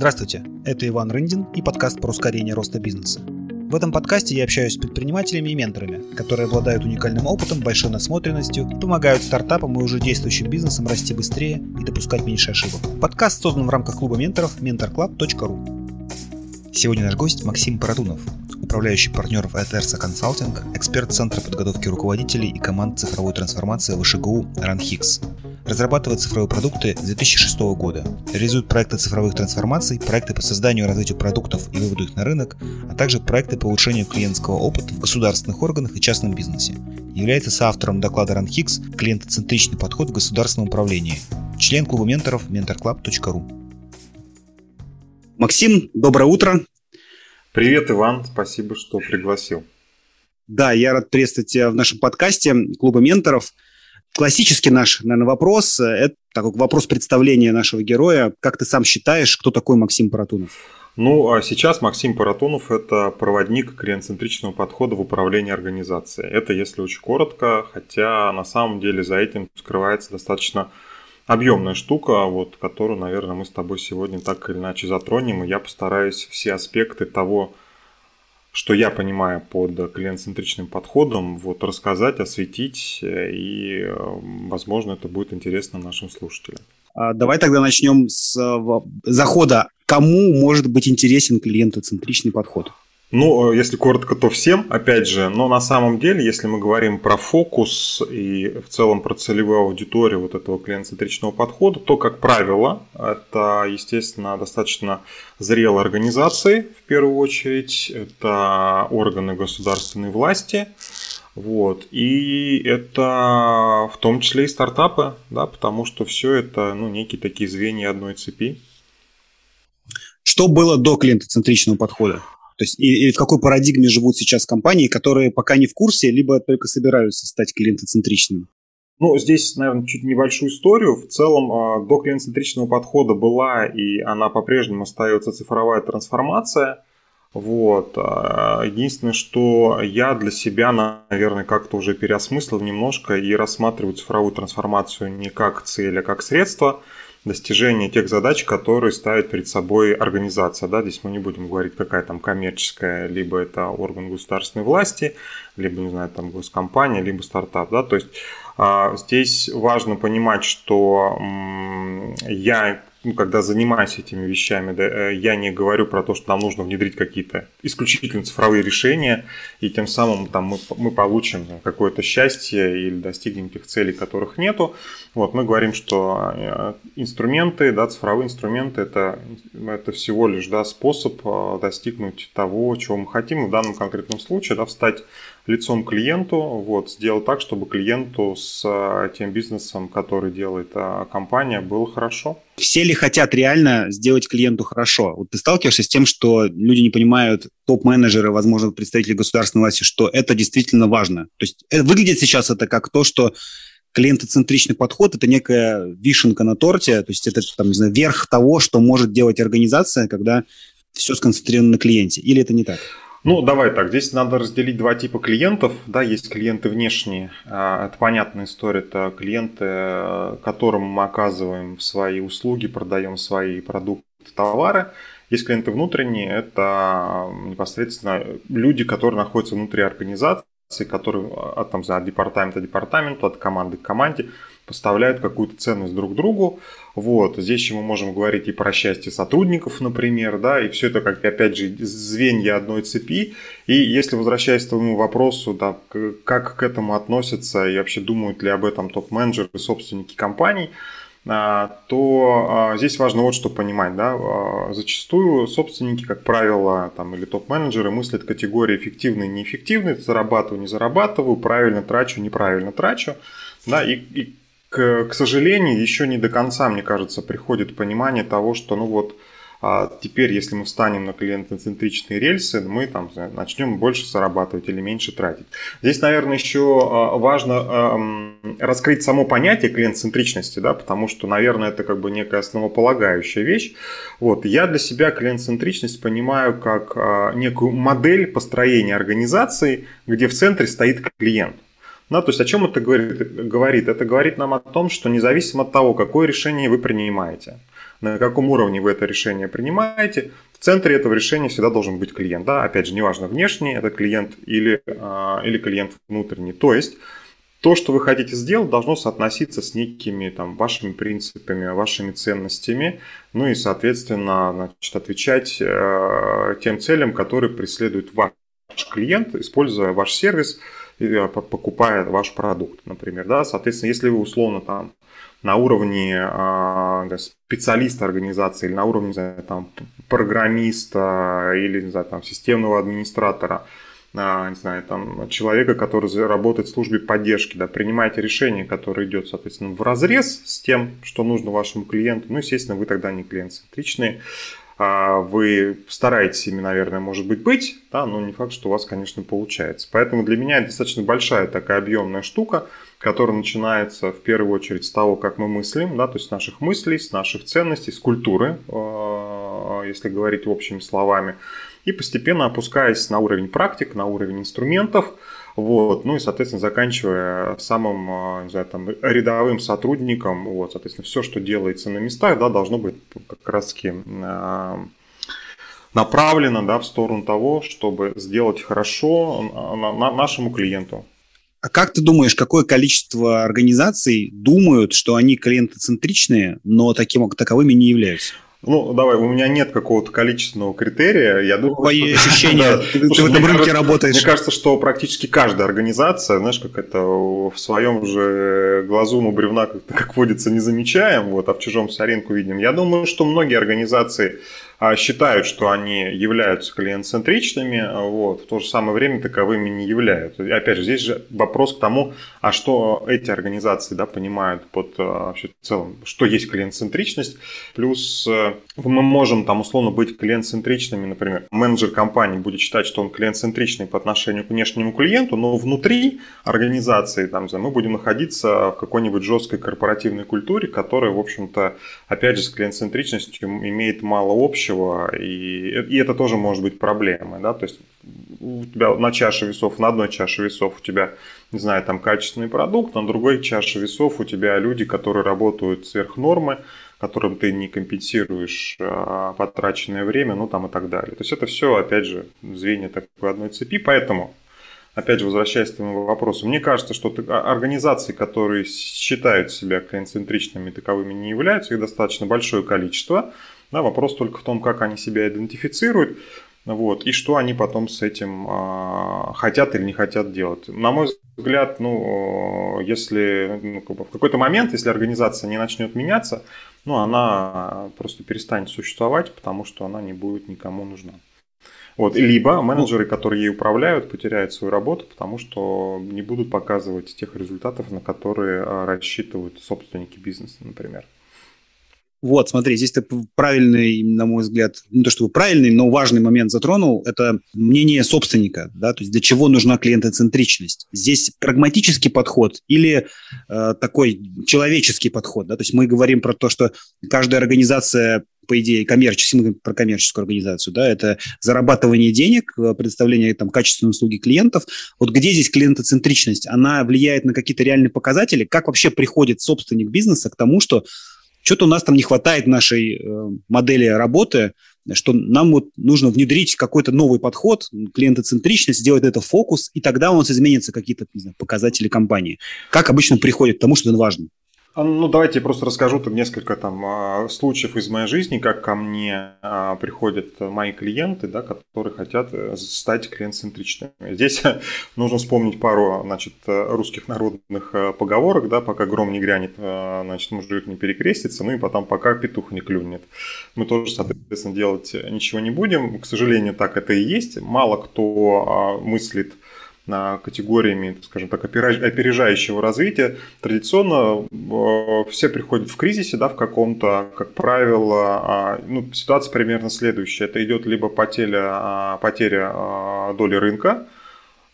Здравствуйте, это Иван Рындин и подкаст про ускорение роста бизнеса. В этом подкасте я общаюсь с предпринимателями и менторами, которые обладают уникальным опытом, большой насмотренностью, помогают стартапам и уже действующим бизнесам расти быстрее и допускать меньше ошибок. Подкаст создан в рамках клуба менторов mentorclub.ru. Сегодня наш гость Максим Паратунов, управляющий партнер в Этерса Консалтинг, эксперт Центра подготовки руководителей и команд цифровой трансформации ВШГУ РАНХИКС, разрабатывает цифровые продукты с 2006 года, реализует проекты цифровых трансформаций, проекты по созданию и развитию продуктов и выводу их на рынок, а также проекты по улучшению клиентского опыта в государственных органах и частном бизнесе. Является соавтором доклада РАНХИКС «Клиентоцентричный подход в государственном управлении», член клуба менторов mentorclub.ru. Максим, доброе утро. Привет, Иван, спасибо, что пригласил. Да, я рад приветствовать тебя в нашем подкасте клуба менторов – Классический наш, наверное, вопрос – это такой вопрос представления нашего героя. Как ты сам считаешь, кто такой Максим Паратунов? Ну, а сейчас Максим Паратунов – это проводник клиент-центричного подхода в управлении организацией. Это если очень коротко, хотя на самом деле за этим скрывается достаточно объемная штука, вот, которую, наверное, мы с тобой сегодня так или иначе затронем, и я постараюсь все аспекты того, что я понимаю под клиент-центричным подходом, вот рассказать, осветить, э, и, э, возможно, это будет интересно нашим слушателям. А, давай тогда начнем с э, захода. Кому может быть интересен клиентоцентричный подход? Ну, э, если коротко, то всем, опять же, но на самом деле, если мы говорим про фокус и в целом про целевую аудиторию вот этого клиент-центричного подхода, то, как правило, это, естественно, достаточно зрелые организации, в первую очередь, это органы государственной власти, вот. И это в том числе и стартапы, да, потому что все это ну, некие такие звенья одной цепи. Что было до клиентоцентричного подхода? То есть и, и в какой парадигме живут сейчас компании, которые пока не в курсе, либо только собираются стать клиентоцентричными? Ну, здесь, наверное, чуть небольшую историю. В целом, а, до клиентоцентричного подхода была, и она по-прежнему остается цифровая трансформация. Вот. А, единственное, что я для себя, наверное, как-то уже переосмыслил немножко и рассматриваю цифровую трансформацию не как цель, а как средство – достижения тех задач, которые ставит перед собой организация. Да? Здесь мы не будем говорить, какая там коммерческая, либо это орган государственной власти, либо, не знаю, там госкомпания, либо стартап. Да? То есть а, здесь важно понимать, что я ну, когда занимаюсь этими вещами, да, э, я не говорю про то, что нам нужно внедрить какие-то исключительно цифровые решения, и тем самым там, мы, мы получим какое-то счастье или достигнем тех целей, которых нету. Вот, мы говорим, что э, инструменты, да, цифровые инструменты это, это всего лишь да, способ э, достигнуть того, чего мы хотим. В данном конкретном случае да, встать лицом клиенту, вот, сделать так, чтобы клиенту с тем бизнесом, который делает компания, было хорошо. Все ли хотят реально сделать клиенту хорошо? Вот ты сталкиваешься с тем, что люди не понимают, топ-менеджеры, возможно, представители государственной власти, что это действительно важно. То есть это, выглядит сейчас это как то, что клиентоцентричный подход – это некая вишенка на торте, то есть это, там, не знаю, верх того, что может делать организация, когда все сконцентрировано на клиенте. Или это не так? Ну, давай так, здесь надо разделить два типа клиентов. Да, есть клиенты внешние, а, это понятная история, это клиенты, которым мы оказываем свои услуги, продаем свои продукты, товары. Есть клиенты внутренние, это непосредственно люди, которые находятся внутри организации, которые от, там, от департамента к департаменту, от команды к команде поставляют какую-то ценность друг другу. Вот. Здесь еще мы можем говорить и про счастье сотрудников, например, да, и все это, как опять же, звенья одной цепи. И если возвращаясь к твоему вопросу, да, как к этому относятся и вообще думают ли об этом топ-менеджеры, собственники компаний, а, то а, здесь важно вот что понимать. Да? А, зачастую собственники, как правило, там, или топ-менеджеры мыслят категории эффективный, неэффективный, зарабатываю, не зарабатываю, правильно трачу, неправильно трачу. Да? И, и к, к сожалению, еще не до конца, мне кажется, приходит понимание того, что ну вот а теперь, если мы встанем на клиентоцентричные рельсы, мы там начнем больше зарабатывать или меньше тратить. Здесь, наверное, еще а, важно раскрыть само понятие клиент-центричности, да, потому что, наверное, это как бы некая основополагающая вещь. Вот. Я для себя клиент-центричность понимаю как а, некую модель построения организации, где в центре стоит клиент. Да, то есть о чем это говорит? говорит? Это говорит нам о том, что независимо от того, какое решение вы принимаете, на каком уровне вы это решение принимаете. В центре этого решения всегда должен быть клиент. Да? Опять же, неважно, внешний это клиент или, а, или клиент внутренний. То есть, то, что вы хотите сделать, должно соотноситься с некими там, вашими принципами, вашими ценностями, ну и, соответственно, значит, отвечать э, тем целям, которые преследует ваш клиент, используя ваш сервис, э, покупая ваш продукт, например. Да? Соответственно, если вы условно там на уровне э, специалиста организации или на уровне не знаю, там, программиста или не знаю, там, системного администратора – не знаю, там, человека, который работает в службе поддержки, да, принимаете решение, которое идет, соответственно, в разрез с тем, что нужно вашему клиенту, ну, естественно, вы тогда не клиент-центричные, а вы стараетесь ими, наверное, может быть, быть, да, но не факт, что у вас, конечно, получается. Поэтому для меня это достаточно большая такая объемная штука, которая начинается в первую очередь с того, как мы мыслим, да, то есть с наших мыслей, с наших ценностей, с культуры, а, если говорить общими словами и постепенно опускаясь на уровень практик, на уровень инструментов, вот, ну и, соответственно, заканчивая самым, а, не знаю, там, рядовым сотрудником, вот, соответственно, все, что делается на местах, да, должно быть как раз-таки а, направлено, да, в сторону того, чтобы сделать хорошо нашему клиенту. А как ты думаешь, какое количество организаций думают, что они клиентоцентричные, но таким таковыми не являются? Ну, давай, у меня нет какого-то количественного критерия. Я думаю, Твои что... ощущения, ты, Слушай, в этом рынке кажется, работаешь. Мне кажется, что практически каждая организация, знаешь, как это в своем же глазу мы бревна, как, как водится, не замечаем, вот, а в чужом соринку видим. Я думаю, что многие организации считают, что они являются клиент-центричными, вот, в то же самое время таковыми не являются. И опять же, здесь же вопрос к тому, а что эти организации да, понимают под а, вообще в целом, что есть клиент-центричность. Плюс э, мы можем там условно быть клиент-центричными, например, менеджер компании будет считать, что он клиент-центричный по отношению к внешнему клиенту, но внутри организации там, мы будем находиться в какой-нибудь жесткой корпоративной культуре, которая, в общем-то, опять же, с клиент-центричностью имеет мало общего, общего, и, и это тоже может быть проблемой, да, то есть у тебя на чаше весов, на одной чаше весов у тебя, не знаю, там качественный продукт, на другой чаше весов у тебя люди, которые работают сверх нормы, которым ты не компенсируешь а, потраченное время, ну там и так далее. То есть это все, опять же, звенья такой одной цепи, поэтому опять же, возвращаясь к твоему вопросу, мне кажется, что а, организации, которые считают себя клиент-центричными, таковыми не являются, их достаточно большое количество. Да, вопрос только в том, как они себя идентифицируют. Вот, и что они потом с этим э, хотят или не хотят делать. На мой взгляд, ну, если ну, как бы в какой-то момент, если организация не начнет меняться, ну, она просто перестанет существовать, потому что она не будет никому нужна. Вот, либо менеджеры, которые ей управляют, потеряют свою работу, потому что не будут показывать тех результатов, на которые а, рассчитывают собственники бизнеса, например. Вот, смотри, здесь ты правильный, на мой взгляд, не то чтобы правильный, но важный момент затронул. Это мнение собственника, да, то есть для чего нужна клиентоцентричность. Здесь прагматический подход или э, такой человеческий подход, да, то есть мы говорим про то, что каждая организация по идее, коммерческую, про коммерческую организацию, да, это зарабатывание денег, э, предоставление там качественной услуги клиентов. Вот где здесь клиентоцентричность? Она влияет на какие-то реальные показатели? Как вообще приходит собственник бизнеса к тому, что что-то у нас там не хватает нашей э, модели работы, что нам вот нужно внедрить какой-то новый подход, клиентоцентричность, сделать это фокус, и тогда у нас изменятся какие-то показатели компании. Как обычно приходит к тому, что это важно? А, ну, давайте я просто расскажу там несколько там а, случаев из моей жизни, как ко мне а, приходят мои клиенты, да, которые хотят э, стать клиент-центричными. Здесь нужно вспомнить пару, значит, русских народных э, поговорок, да, пока гром не грянет, значит, мужик не перекрестится, ну и потом пока петух не клюнет. Мы тоже, соответственно, делать ничего не будем. К сожалению, так это и есть. Мало кто мыслит категориями, скажем так, опережающего развития, традиционно э, все приходят в кризисе, да, в каком-то, как правило, а, ну, ситуация примерно следующая. Это идет либо потеря, а, потеря а, доли рынка,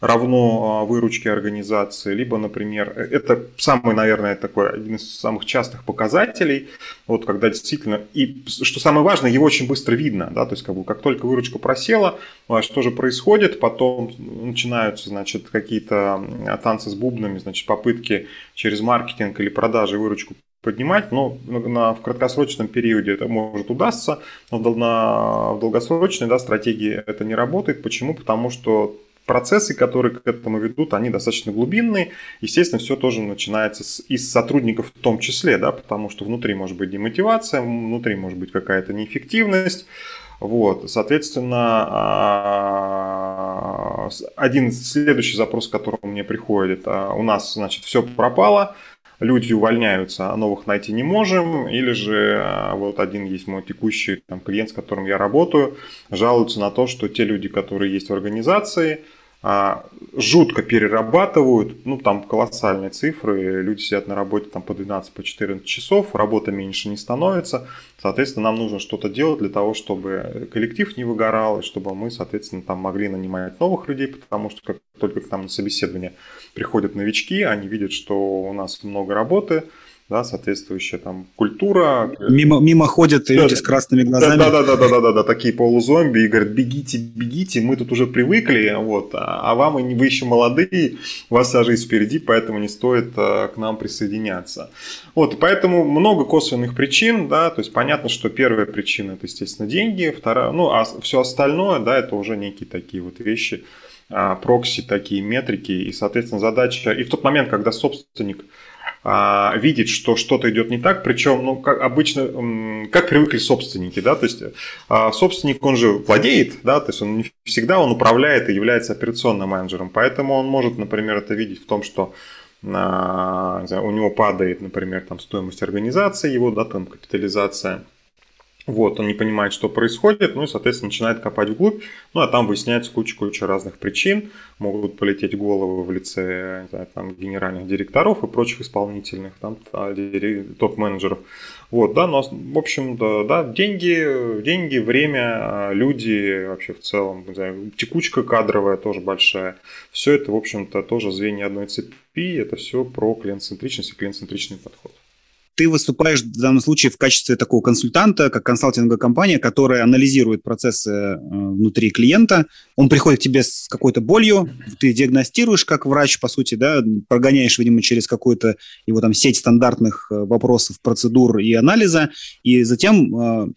равно выручке организации, либо, например, э, это самый, наверное, такой один из самых частых показателей, вот когда действительно, и что самое важное, его очень быстро видно, да, то есть как, бы, как только выручка просела, что же происходит, потом начинаются, значит, какие-то танцы с бубнами, значит, попытки через маркетинг или продажи выручку поднимать, но на, в краткосрочном периоде это может удастся, но в долгосрочной да, стратегии это не работает. Почему? Потому что процессы, которые к этому ведут, они достаточно глубинные. Естественно, все тоже начинается с, из сотрудников в том числе, да, потому что внутри может быть демотивация, внутри может быть какая-то неэффективность. Вот, соответственно, а, один следующий запрос, к которому мне приходит, а, у нас, значит, все пропало, люди увольняются, а новых найти не можем, или же а, вот один есть мой текущий там, клиент, с которым я работаю, жалуются на то, что те люди, которые есть в организации, жутко перерабатывают, ну там колоссальные цифры, люди сидят на работе там по 12, по 14 часов, работа меньше не становится, соответственно нам нужно что-то делать для того, чтобы коллектив не выгорал, и чтобы мы, соответственно, там могли нанимать новых людей, потому что как только к нам на собеседование приходят новички, они видят, что у нас много работы, да, соответствующая там культура. Мимо, мимо ходят люди да, с красными глазами. Да, да, да, да, да, да, да, такие полузомби и говорят, бегите, бегите, мы тут уже привыкли, вот, а, а вам вы еще молодые, у вас вся жизнь впереди, поэтому не стоит а, к нам присоединяться. Вот, поэтому много косвенных причин, да, то есть понятно, что первая причина это, естественно, деньги, вторая, ну, а все остальное, да, это уже некие такие вот вещи, а, прокси, такие метрики, и, соответственно, задача, и в тот момент, когда собственник а, видеть, что что-то идет не так, причем, ну, как обычно, как привыкли собственники, да, то есть а, собственник, он же владеет, да, то есть он не всегда он управляет и является операционным менеджером, поэтому он может, например, это видеть в том, что а, знаю, у него падает, например, там стоимость организации, его, да, там капитализация, вот, он не понимает, что происходит, ну и, соответственно, начинает копать вглубь, ну а там выясняется куча-куча разных причин, могут полететь головы в лице знаю, там, генеральных директоров и прочих исполнительных, там, топ-менеджеров. Вот, да, но, в общем, да, да, деньги, деньги, время, люди вообще в целом, не знаю, текучка кадровая тоже большая. Все это, в общем-то, тоже звенья одной цепи, это все про клиент-центричность и клиент-центричный подход ты выступаешь в данном случае в качестве такого консультанта, как консалтинговая компания, которая анализирует процессы э, внутри клиента. Он приходит к тебе с какой-то болью, ты диагностируешь как врач, по сути, да, прогоняешь, видимо, через какую-то его там сеть стандартных э, вопросов, процедур и анализа, и затем э,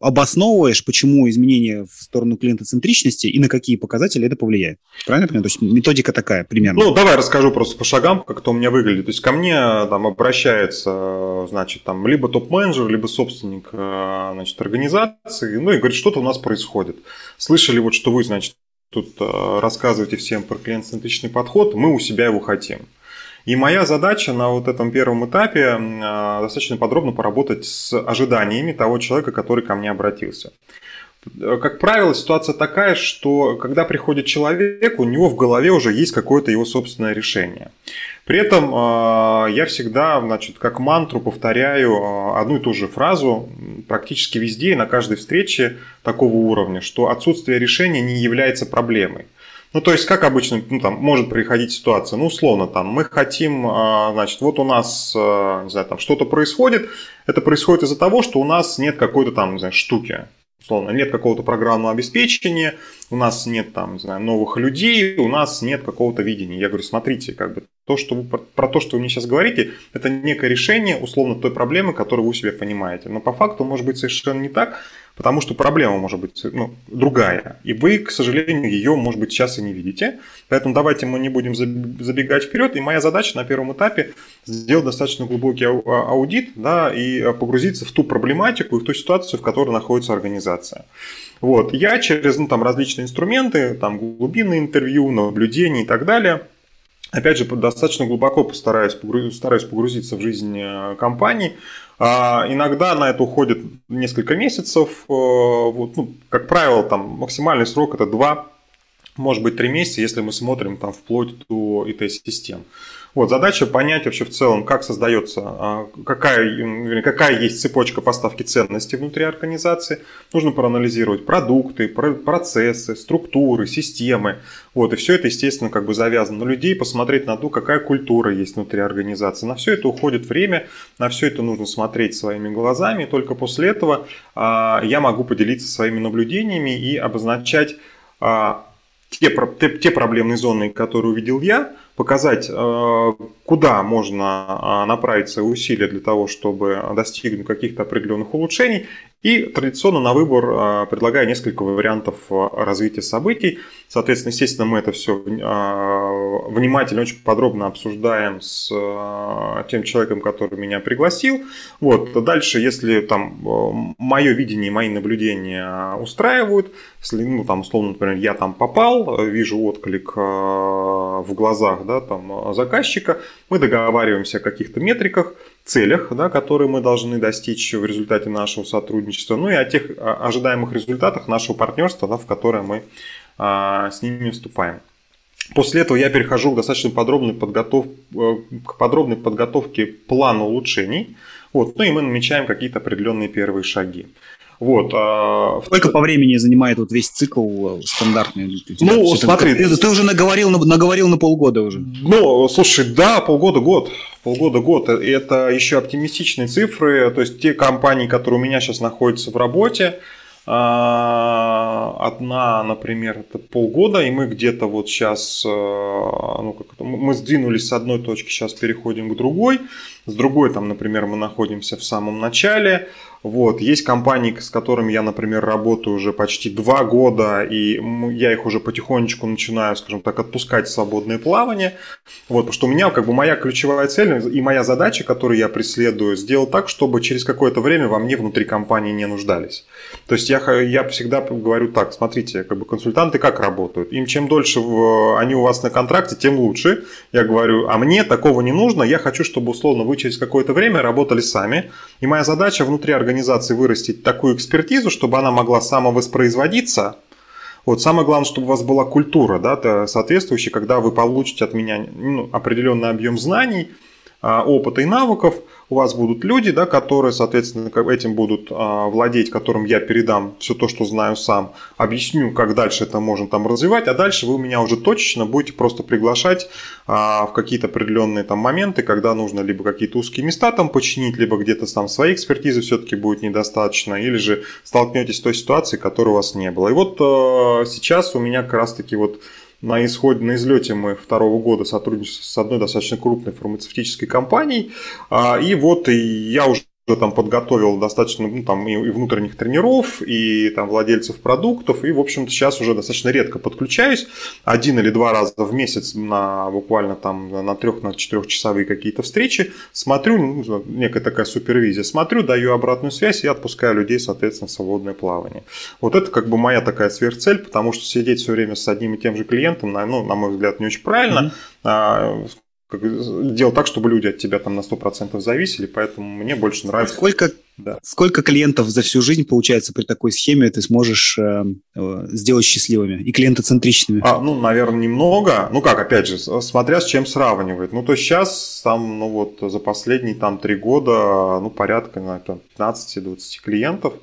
обосновываешь, почему изменение в сторону клиентоцентричности и на какие показатели это повлияет. Правильно понимаю? То есть методика такая примерно. Ну, давай расскажу просто по шагам, как это у меня выглядит. То есть ко мне там обращается, значит, там либо топ-менеджер, либо собственник, э, значит, организации, ну и говорит, что-то у нас происходит. Слышали вот, что вы, значит, тут э, рассказываете всем про клиент-центричный подход, мы у себя его хотим. И моя задача на вот этом первом этапе а, достаточно подробно поработать с ожиданиями того человека, который ко мне обратился. Как правило, ситуация такая, что когда приходит человек, у него в голове уже есть какое-то его собственное решение. При этом а, я всегда, значит, как мантру повторяю а, одну и ту же фразу практически везде и на каждой встрече такого уровня, что отсутствие решения не является проблемой. Ну, то есть, как обычно, ну, там, может приходить ситуация, ну, условно, там, мы хотим, а, значит, вот у нас, а, не знаю, там, что-то происходит, это происходит из-за того, что у нас нет какой-то там, не знаю, штуки, условно, нет какого-то программного обеспечения, у нас нет там, не знаю, новых людей, у нас нет какого-то видения. Я говорю, смотрите, как бы то, что вы, про то, что вы мне сейчас говорите, это некое решение, условно, той проблемы, которую вы у себя понимаете. Но по факту может быть совершенно не так, Потому что проблема может быть ну, другая. И вы, к сожалению, ее, может быть, сейчас и не видите. Поэтому давайте мы не будем забегать вперед. И моя задача на первом этапе сделать достаточно глубокий аудит да, и погрузиться в ту проблематику и в ту ситуацию, в которой находится организация. Вот. Я через ну, там, различные инструменты, там, глубинные интервью, наблюдения и так далее – Опять же, достаточно глубоко постараюсь, стараюсь погрузиться в жизнь э, компании, а, иногда на это уходит несколько месяцев. Э, вот, ну, как правило, там максимальный срок это 2, может быть 3 месяца, если мы смотрим там вплоть до ИТ-систем. Вот, задача понять вообще в целом, как создается, а, какая, какая есть цепочка поставки ценностей внутри организации. Нужно проанализировать продукты, процессы, структуры, системы. Вот, и все это, естественно, как бы завязано на людей, посмотреть на то, какая культура есть внутри организации. На все это уходит время, на все это нужно смотреть своими глазами. И только после этого а, я могу поделиться своими наблюдениями и обозначать а, те, те, те проблемные зоны, которые увидел я, показать, э, куда можно направить свои усилия для того, чтобы достигнуть каких-то определенных улучшений. И традиционно на выбор предлагаю несколько вариантов развития событий. Соответственно, естественно, мы это все внимательно, очень подробно обсуждаем с тем человеком, который меня пригласил. Вот. Дальше, если там мое видение, мои наблюдения устраивают, если, ну, там, условно, например, я там попал, вижу отклик в глазах да, там, заказчика, мы договариваемся о каких-то метриках, целях, да, которые мы должны достичь в результате нашего сотрудничества, ну и о тех ожидаемых результатах нашего партнерства, да, в которое мы а, с ними вступаем. После этого я перехожу к достаточно подробной, подготов... Э, к подробной подготовке плана улучшений. Вот, ну и мы намечаем какие-то определенные первые шаги. Вот. А... Сколько по времени занимает вот весь цикл э, стандартный? Ну, смотри. Это, ты уже наговорил, наговорил на полгода уже. Ну, слушай, да, полгода-год. Полгода-год. Это еще оптимистичные цифры. То есть те компании, которые у меня сейчас находятся в работе, а, одна, например, это полгода, и мы где-то вот сейчас, э, ну, как мы сдвинулись с одной точки, сейчас переходим к другой. С другой, там, например, мы находимся в самом начале. Вот. Есть компании, с которыми я, например, работаю уже почти два года, и я их уже потихонечку начинаю, скажем так, отпускать в свободное плавание. Вот, потому что у меня как бы моя ключевая цель и моя задача, которую я преследую, сделать так, чтобы через какое-то время во мне внутри компании не нуждались. То есть я, я всегда говорю так, смотрите, как бы консультанты как работают? Им чем дольше они у вас на контракте, тем лучше. Я говорю, а мне такого не нужно, я хочу, чтобы условно вы через какое-то время работали сами. И моя задача внутри организации вырастить такую экспертизу, чтобы она могла самовоспроизводиться, вот самое главное, чтобы у вас была культура, да, соответствующая, когда вы получите от меня ну, определенный объем знаний, опыта и навыков, у вас будут люди, да, которые, соответственно, этим будут а, владеть, которым я передам все то, что знаю сам, объясню, как дальше это можно там развивать, а дальше вы меня уже точечно будете просто приглашать а, в какие-то определенные там моменты, когда нужно либо какие-то узкие места там починить, либо где-то там своей экспертизы все-таки будет недостаточно, или же столкнетесь с той ситуацией, которой у вас не было. И вот а, сейчас у меня как раз-таки вот на исходе, на излете мы второго года сотрудничаем с одной достаточно крупной фармацевтической компанией. А, и вот я уже там подготовил достаточно ну, там, и внутренних тренеров, и там владельцев продуктов, и, в общем-то, сейчас уже достаточно редко подключаюсь, один или два раза в месяц на буквально там на трех, на четырехчасовые какие-то встречи, смотрю, ну, некая такая супервизия, смотрю, даю обратную связь и отпускаю людей, соответственно, в свободное плавание. Вот это как бы моя такая сверхцель, потому что сидеть все время с одним и тем же клиентом, ну, на мой взгляд, не очень правильно. Mm-hmm делать так, чтобы люди от тебя там на 100% зависели, поэтому мне больше нравится. Сколько, да. сколько клиентов за всю жизнь, получается, при такой схеме ты сможешь э, э, сделать счастливыми и клиентоцентричными? А, ну, наверное, немного. Ну как, опять же, смотря с чем сравнивать. Ну, то сейчас там, ну вот, за последние там три года, ну, порядка, на 15-20 клиентов.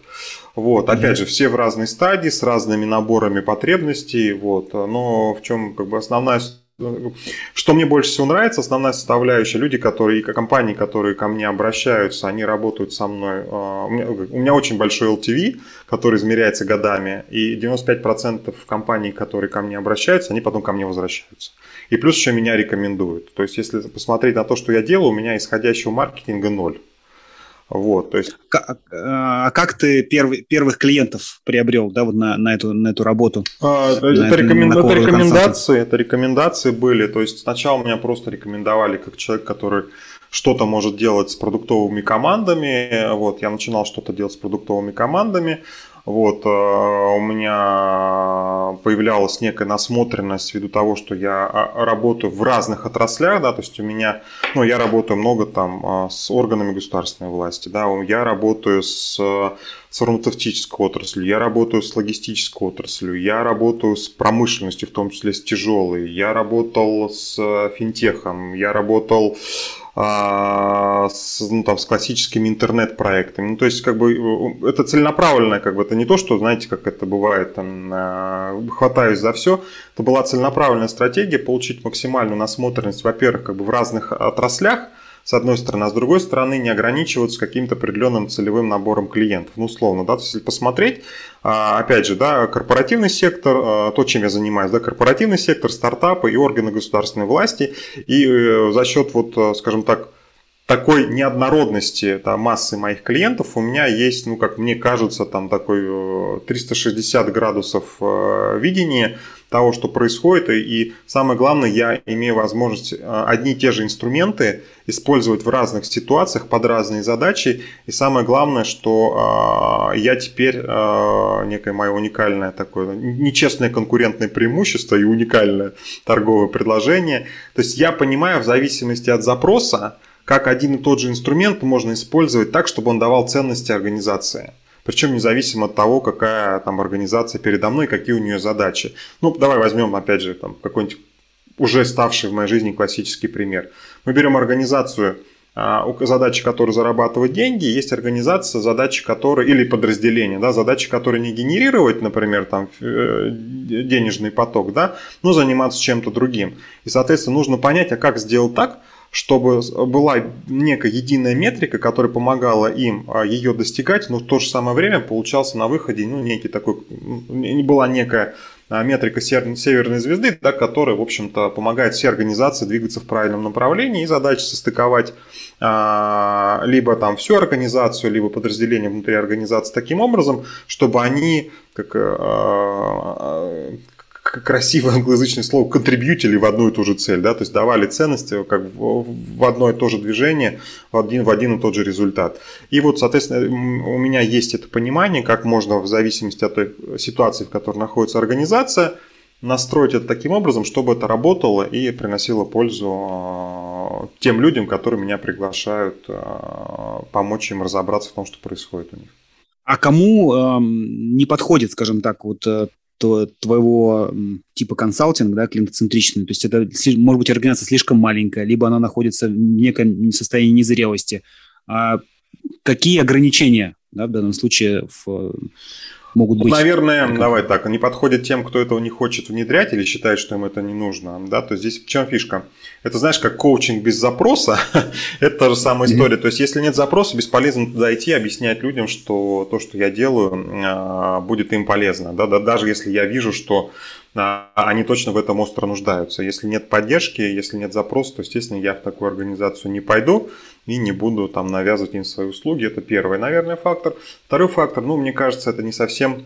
Вот, опять же, все в разной стадии, с разными наборами потребностей, вот, но в чем как бы основная что мне больше всего нравится, основная составляющая, люди, которые, компании, которые ко мне обращаются, они работают со мной. А, у меня, у меня очень большой LTV, который измеряется годами, и 95% компаний, которые ко мне обращаются, они потом ко мне возвращаются. И плюс еще меня рекомендуют. То есть, если посмотреть на то, что я делаю, у меня исходящего маркетинга ноль. Вот, то есть... А как ты первый, первых клиентов приобрел, да, вот на, на, эту, на эту работу? А, это, на, рекомен... на это рекомендации, это рекомендации были, то есть сначала меня просто рекомендовали как человек, который что-то может делать с продуктовыми командами, вот, я начинал что-то делать с продуктовыми командами, вот, э, у меня появлялась некая насмотренность ввиду того, что я а, работаю в разных отраслях, да, то есть у меня, ну, я работаю много там а, с органами государственной власти, да, я работаю с, с фармацевтической отраслью, я работаю с логистической отраслью, я работаю с промышленностью, в том числе с тяжелой, я работал с финтехом, я работал а, с, ну, там, с классическими интернет-проектами. Ну, то есть, как бы, э, это целенаправленное, как бы, это не то, что, знаете, как это бывает, там, хватаюсь за все. Это была целенаправленная стратегия получить максимальную насмотренность, во-первых, как бы в разных отраслях, с одной стороны, а с другой стороны не ограничиваться каким-то определенным целевым набором клиентов. Ну, условно, да, то есть если посмотреть, а, опять же, да, корпоративный сектор, а, то, чем я занимаюсь, да, корпоративный сектор, стартапы и органы государственной власти, и э, за счет, вот, э, скажем так, такой неоднородности да, массы моих клиентов у меня есть, ну, как мне кажется, там такой 360 э, градусов видения того, что происходит. И самое главное, я имею возможность э, одни и те же инструменты использовать в разных ситуациях под разные задачи. И самое главное, что э, я теперь э, некое мое уникальное такое нечестное конкурентное преимущество и уникальное торговое предложение. То есть я понимаю в зависимости от запроса, как один и тот же инструмент можно использовать так, чтобы он давал ценности организации. Причем независимо от того, какая там организация передо мной, какие у нее задачи. Ну, давай возьмем, опять же, там какой-нибудь уже ставший в моей жизни классический пример. Мы берем организацию, а, задачи которой зарабатывать деньги, есть организация, задачи которой, или подразделение, да, задачи которые не генерировать, например, там, э, денежный поток, да, но заниматься чем-то другим. И, соответственно, нужно понять, а как сделать так, чтобы была некая единая метрика, которая помогала им а, ее достигать, но в то же самое время получался на выходе ну, некий такой, была некая а, метрика северной звезды, да, которая, в общем-то, помогает всей организации двигаться в правильном направлении и задача состыковать а, либо там всю организацию, либо подразделение внутри организации таким образом, чтобы они как, красивое англоязычное слово контрибьютили в одну и ту же цель, да, то есть давали ценности как в одно и то же движение, в один, в один и тот же результат. И вот, соответственно, у меня есть это понимание, как можно в зависимости от той ситуации, в которой находится организация, настроить это таким образом, чтобы это работало и приносило пользу а, тем людям, которые меня приглашают а, помочь им разобраться в том, что происходит у них. А кому э, не подходит, скажем так, вот э, твоего типа консалтинг, да, клиентоцентричный. То есть это может быть организация слишком маленькая, либо она находится в неком состоянии незрелости. А какие ограничения да, в данном случае в могут быть. Наверное, как... давай так, не подходит тем, кто этого не хочет внедрять или считает, что им это не нужно. Да? То здесь в чем фишка? Это знаешь, как коучинг без запроса, это та же самая история. То есть, если нет запроса, бесполезно туда идти, объяснять людям, что то, что я делаю, а, будет им полезно. Да? Даже если я вижу, что они точно в этом остро нуждаются. Если нет поддержки, если нет запроса, то, естественно, я в такую организацию не пойду и не буду там навязывать им свои услуги. Это первый, наверное, фактор. Второй фактор, ну, мне кажется, это не совсем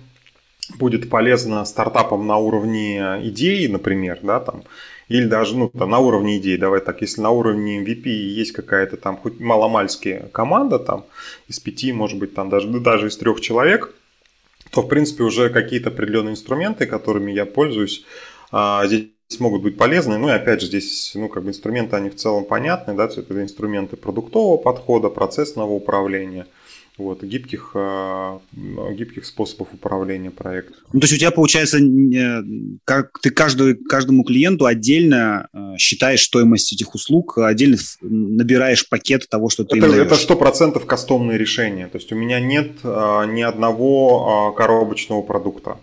будет полезно стартапам на уровне идеи, например, да, там, или даже ну, там, на уровне идей, давай так, если на уровне MVP есть какая-то там хоть маломальская команда там из пяти, может быть, там даже, даже из трех человек, то, в принципе, уже какие-то определенные инструменты, которыми я пользуюсь, а, здесь могут быть полезны. Ну и опять же, здесь ну, как бы инструменты, они в целом понятны, да, это инструменты продуктового подхода, процессного управления – вот, гибких, а, гибких способов управления проектом. Ну, то есть у тебя получается, как ты каждую, каждому клиенту отдельно а, считаешь стоимость этих услуг, отдельно набираешь пакет того, что ты это, им даешь. Это сто процентов кастомные решения. То есть у меня нет а, ни одного коробочного продукта.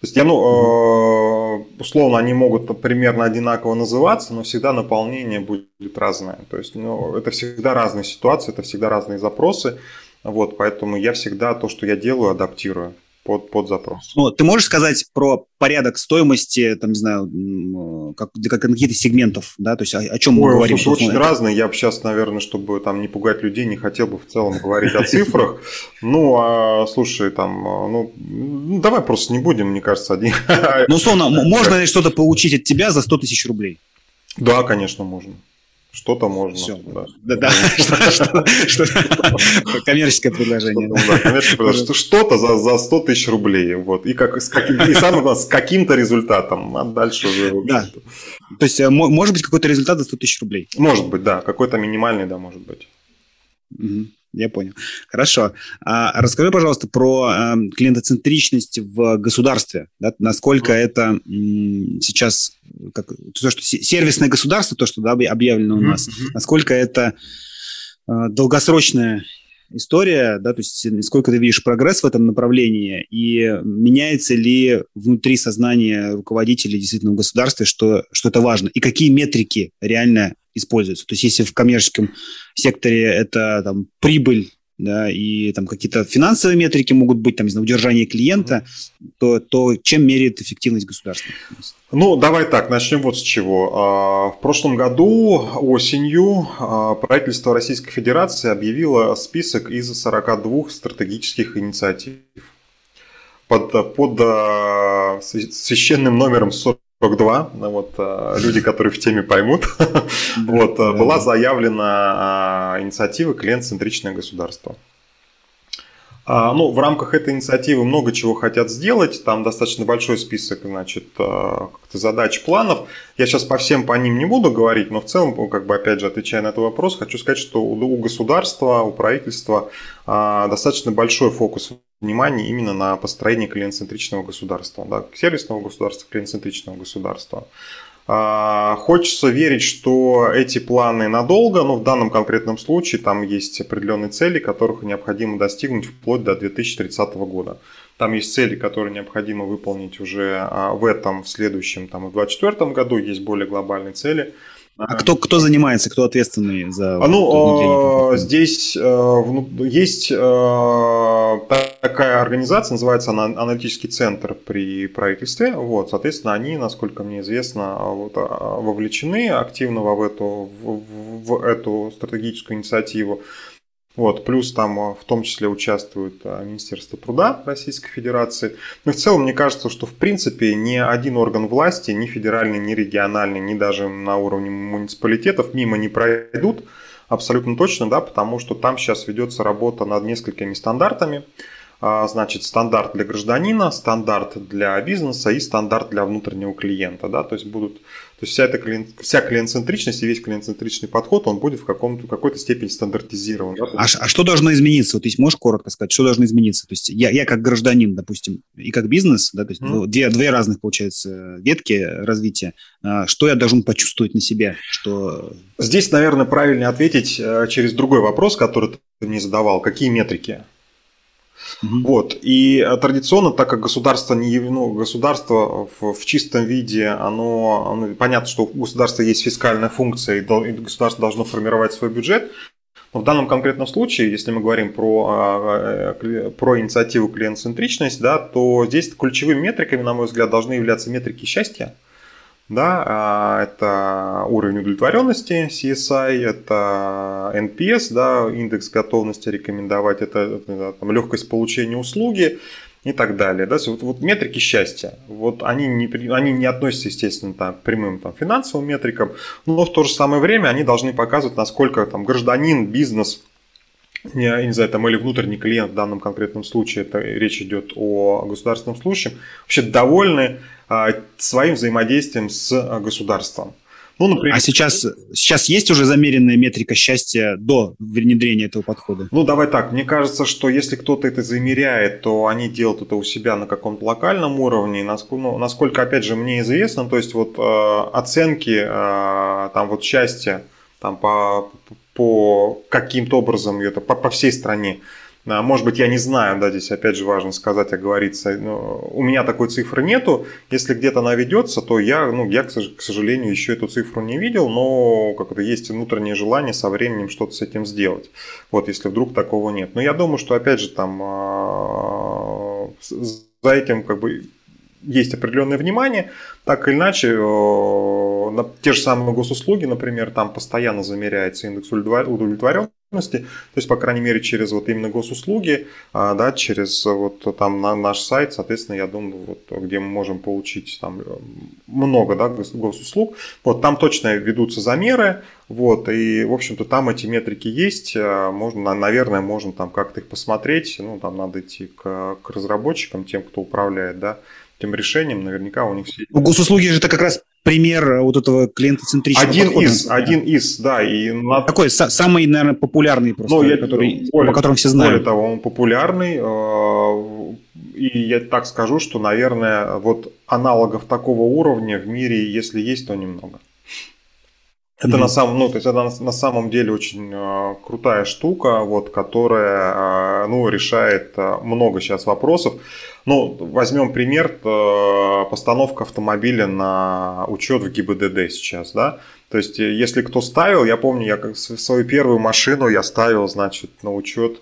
То есть, я, ну, условно, они могут примерно одинаково называться, но всегда наполнение будет разное. То есть, ну, это всегда разные ситуации, это всегда разные запросы. Вот, поэтому я всегда то, что я делаю, адаптирую под, под запрос. Ну, ты можешь сказать про порядок стоимости, там, не знаю, как, как каких-то сегментов, да, то есть о, о чем Ой, мы говорим? Слушай, очень разные. Я бы сейчас, наверное, чтобы там не пугать людей, не хотел бы в целом говорить о цифрах. Ну, а, слушай, там, ну, ну, давай просто не будем, мне кажется, один. Ну, условно, можно ли что-то получить от тебя за 100 тысяч рублей? Да, конечно, можно. Что-то можно. Все. Да, да. да. Коммерческое предложение. Что-то за, за 100 тысяч рублей. Вот. И, как, и самое главное, с каким-то результатом. А дальше уже... Да. То есть, э, может быть, какой-то результат за 100 тысяч рублей? Может быть, да. Какой-то минимальный, да, может быть. Я понял. Хорошо. А расскажи, пожалуйста, про э, клиентоцентричность в государстве. Да? Насколько это м, сейчас как, то, что сервисное государство, то, что да, объявлено у нас, mm-hmm. насколько это э, долгосрочная история, да, то есть сколько ты видишь прогресс в этом направлении, и меняется ли внутри сознания руководителей действительно в государстве, что, что это важно, и какие метрики реально используется. То есть если в коммерческом секторе это там, прибыль да, и там какие-то финансовые метрики могут быть, там, не знаю, удержание клиента, то, то чем меряет эффективность государства? Ну, давай так, начнем вот с чего. А, в прошлом году осенью а, правительство Российской Федерации объявило список из 42 стратегических инициатив под, под а, священным номером 42, вот, люди, которые в теме поймут, вот, была заявлена инициатива «Клиент-центричное государство». А, ну, в рамках этой инициативы много чего хотят сделать. Там достаточно большой список, значит, а, задач, планов. Я сейчас по всем по ним не буду говорить, но в целом, как бы, опять же, отвечая на этот вопрос, хочу сказать, что у государства, у правительства а, достаточно большой фокус внимания именно на построение клиент-центричного государства, да, сервисного государства, клиент-центричного государства. А, хочется верить, что эти планы надолго, но в данном конкретном случае там есть определенные цели, которых необходимо достигнуть вплоть до 2030 года. Там есть цели, которые необходимо выполнить уже а, в этом, в следующем, там, в 2024 году. Есть более глобальные цели – а кто, кто занимается, кто ответственный за а, Ну, здесь э, есть э, такая организация, называется она аналитический центр при правительстве. Вот, соответственно, они, насколько мне известно, вот, а, вовлечены активно в эту, в, в эту стратегическую инициативу. Вот, плюс там а, в том числе участвует а, Министерство труда Российской Федерации. Но в целом мне кажется, что в принципе ни один орган власти, ни федеральный, ни региональный, ни даже на уровне муниципалитетов мимо не пройдут. Абсолютно точно, да, потому что там сейчас ведется работа над несколькими стандартами. А, значит, стандарт для гражданина, стандарт для бизнеса и стандарт для внутреннего клиента. Да? То есть будут, то есть вся эта клиент, вся клиент-центричность и весь клиент-центричный подход, он будет в каком-то, какой-то степени стандартизирован. Да? А, а что должно измениться? Вот, есть можешь коротко сказать, что должно измениться? То есть я, я как гражданин, допустим, и как бизнес, да, то есть mm. две, две разных, получается, ветки развития. А, что я должен почувствовать на себе? Что... Здесь, наверное, правильнее ответить э, через другой вопрос, который ты мне задавал. Какие метрики? Угу. Вот. И э, традиционно, так как государство не ну, государство в, в чистом виде, оно, оно понятно, что у государства есть фискальная функция, и, и государство должно формировать свой бюджет. Но в данном конкретном случае, если мы говорим про, а, э, про инициативу клиент-центричность, да, то здесь ключевыми метриками, на мой взгляд, должны являться метрики счастья да, а, это уровень удовлетворенности CSI, это NPS, да, индекс готовности рекомендовать, это, это там, легкость получения услуги и так далее. Да? Вот, вот метрики счастья, вот они не, они не относятся, естественно, там, к прямым там, финансовым метрикам, но в то же самое время они должны показывать, насколько там, гражданин, бизнес, я не знаю, там или внутренний клиент в данном конкретном случае, это речь идет о государственном случае, вообще довольны а, своим взаимодействием с государством. Ну, например, а сейчас, сейчас есть уже замеренная метрика счастья до внедрения этого подхода? Ну, давай так. Мне кажется, что если кто-то это замеряет, то они делают это у себя на каком-то локальном уровне. Насколько, ну, насколько опять же, мне известно, то есть вот э, оценки э, там вот счастья там по, по каким-то образом это по, по всей стране а, может быть, я не знаю, да, здесь опять же важно сказать, оговориться. У меня такой цифры нету. Если где-то она ведется, то я, ну, я, к сожалению, еще эту цифру не видел, но как это есть внутреннее желание со временем что-то с этим сделать. Вот, если вдруг такого нет. Но я думаю, что опять же там а, за этим как бы есть определенное внимание, так или иначе, на те же самые госуслуги, например, там постоянно замеряется индекс удовлетворенности, то есть, по крайней мере, через вот именно госуслуги, а, да, через вот там на наш сайт, соответственно, я думаю, вот, где мы можем получить там много, да, госуслуг, вот там точно ведутся замеры, вот, и, в общем-то, там эти метрики есть, а, можно, наверное, можно там как-то их посмотреть, ну, там надо идти к, к разработчикам, тем, кто управляет, да, тем решением, наверняка у них все... У госуслуги же это как раз пример вот этого клиентоцентричного Один подхода. из, один из, да. И на... Такой самый, наверное, популярный просто, ну, я, который, более, по которому все знают. Более того, он популярный. Э, и я так скажу, что, наверное, вот аналогов такого уровня в мире, если есть, то немного. Это mm-hmm. на самом, ну, то есть это на, на самом деле очень э, крутая штука, вот, которая, э, ну, решает э, много сейчас вопросов. Ну, возьмем пример, э, постановка автомобиля на учет в ГИБДД сейчас, да. То есть, если кто ставил, я помню, я как свою первую машину я ставил, значит, на учет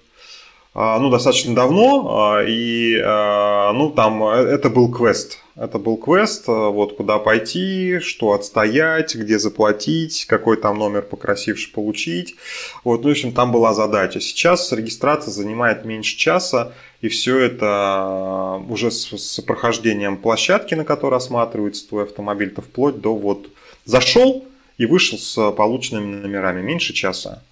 ну, достаточно давно, а, и, а, ну, там, э, это был квест. Это был квест, вот, куда пойти, что отстоять, где заплатить, какой там номер покрасивше получить. Вот, в общем, там была задача. Сейчас регистрация занимает меньше часа, и все это уже с, с прохождением площадки, на которой осматривается твой автомобиль, то вплоть до вот зашел и вышел с полученными номерами меньше часа.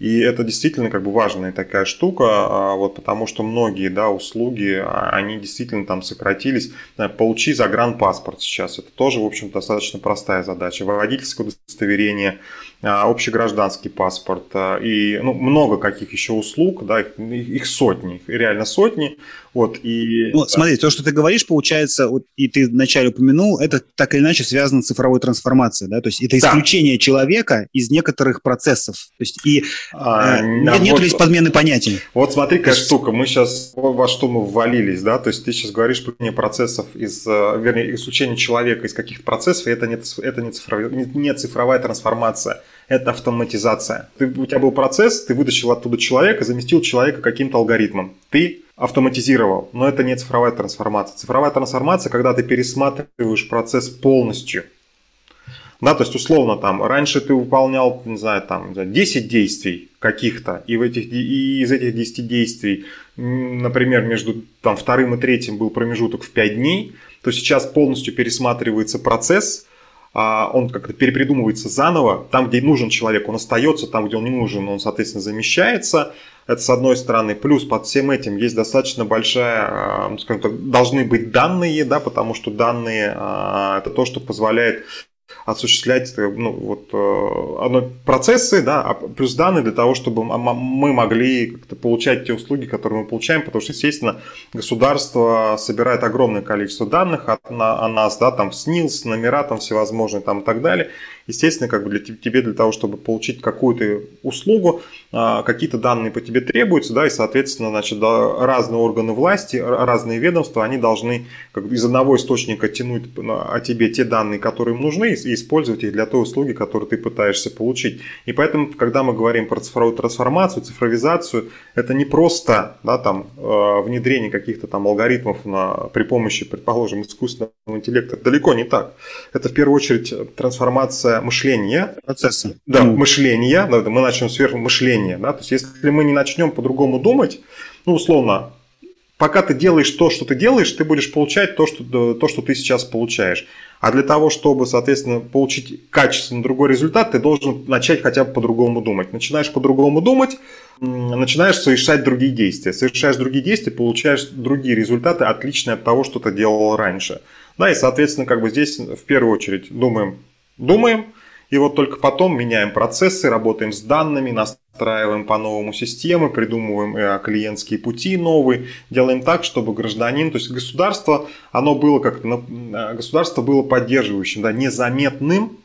И это действительно как бы важная такая штука, а, вот потому что многие да, услуги, а, они действительно там сократились. Получи загранпаспорт сейчас, это тоже, в общем, достаточно простая задача. Водительское удостоверение, общегражданский паспорт и ну, много каких еще услуг, да, их сотни, реально сотни. Вот, и... Ну, смотри, то, что ты говоришь, получается, вот, и ты вначале упомянул, это так или иначе связано с цифровой трансформацией, да, то есть это исключение да. человека из некоторых процессов, то есть и а, э, нет, вот, нет подмены понятий. Вот смотри, какая есть... штука, мы сейчас во что мы ввалились, да, то есть ты сейчас говоришь про процессов из, э, вернее, исключение человека из каких-то процессов, и это не, это не, цифровая, не, не цифровая трансформация, это автоматизация. Ты, у тебя был процесс, ты вытащил оттуда человека, заместил человека каким-то алгоритмом. Ты автоматизировал, но это не цифровая трансформация. Цифровая трансформация, когда ты пересматриваешь процесс полностью. Да, то есть условно там раньше ты выполнял, не знаю, там 10 действий каких-то, и, в этих, и из этих 10 действий, например, между там, вторым и третьим был промежуток в 5 дней, то сейчас полностью пересматривается процесс, он как-то перепридумывается заново. Там, где нужен человек, он остается, там, где он не нужен, он, соответственно, замещается. Это с одной стороны. Плюс под всем этим есть достаточно большая, а, ну, скажем так, должны быть данные, да, потому что данные а, это то, что позволяет осуществлять э, ну, вот, э, процессы, да, а плюс данные для того, чтобы мы могли как-то получать те услуги, которые мы получаем, потому что, естественно, государство собирает огромное количество данных о, о нас, да, там СНИЛС, номера там всевозможные там и так далее, естественно, как бы для тебе для того, чтобы получить какую-то услугу, а, какие-то данные по тебе требуются, да, и, соответственно, значит, разные органы власти, разные ведомства, они должны как бы из одного источника тянуть о тебе те данные, которые им нужны, и использовать их для той услуги, которую ты пытаешься получить. И поэтому, когда мы говорим про цифровую трансформацию, цифровизацию, это не просто да, там, э, внедрение каких-то там алгоритмов на, при помощи, предположим, искусственного интеллекта. Далеко не так. Это в первую очередь трансформация мышления. Процесса. Да, ну. мышления. Да, мы начнем сверху мышления. Да? То есть, если мы не начнем по-другому думать, ну, условно, пока ты делаешь то, что ты делаешь, ты будешь получать то, что, то, что ты сейчас получаешь. А для того, чтобы, соответственно, получить качественно другой результат, ты должен начать хотя бы по-другому думать. Начинаешь по-другому думать, начинаешь совершать другие действия. Совершаешь другие действия, получаешь другие результаты, отличные от того, что ты делал раньше. Да, и, соответственно, как бы здесь в первую очередь думаем думаем, и вот только потом меняем процессы, работаем с данными, настраиваем по-новому системы, придумываем э, клиентские пути новые, делаем так, чтобы гражданин, то есть государство, оно было как э, государство было поддерживающим, да, незаметным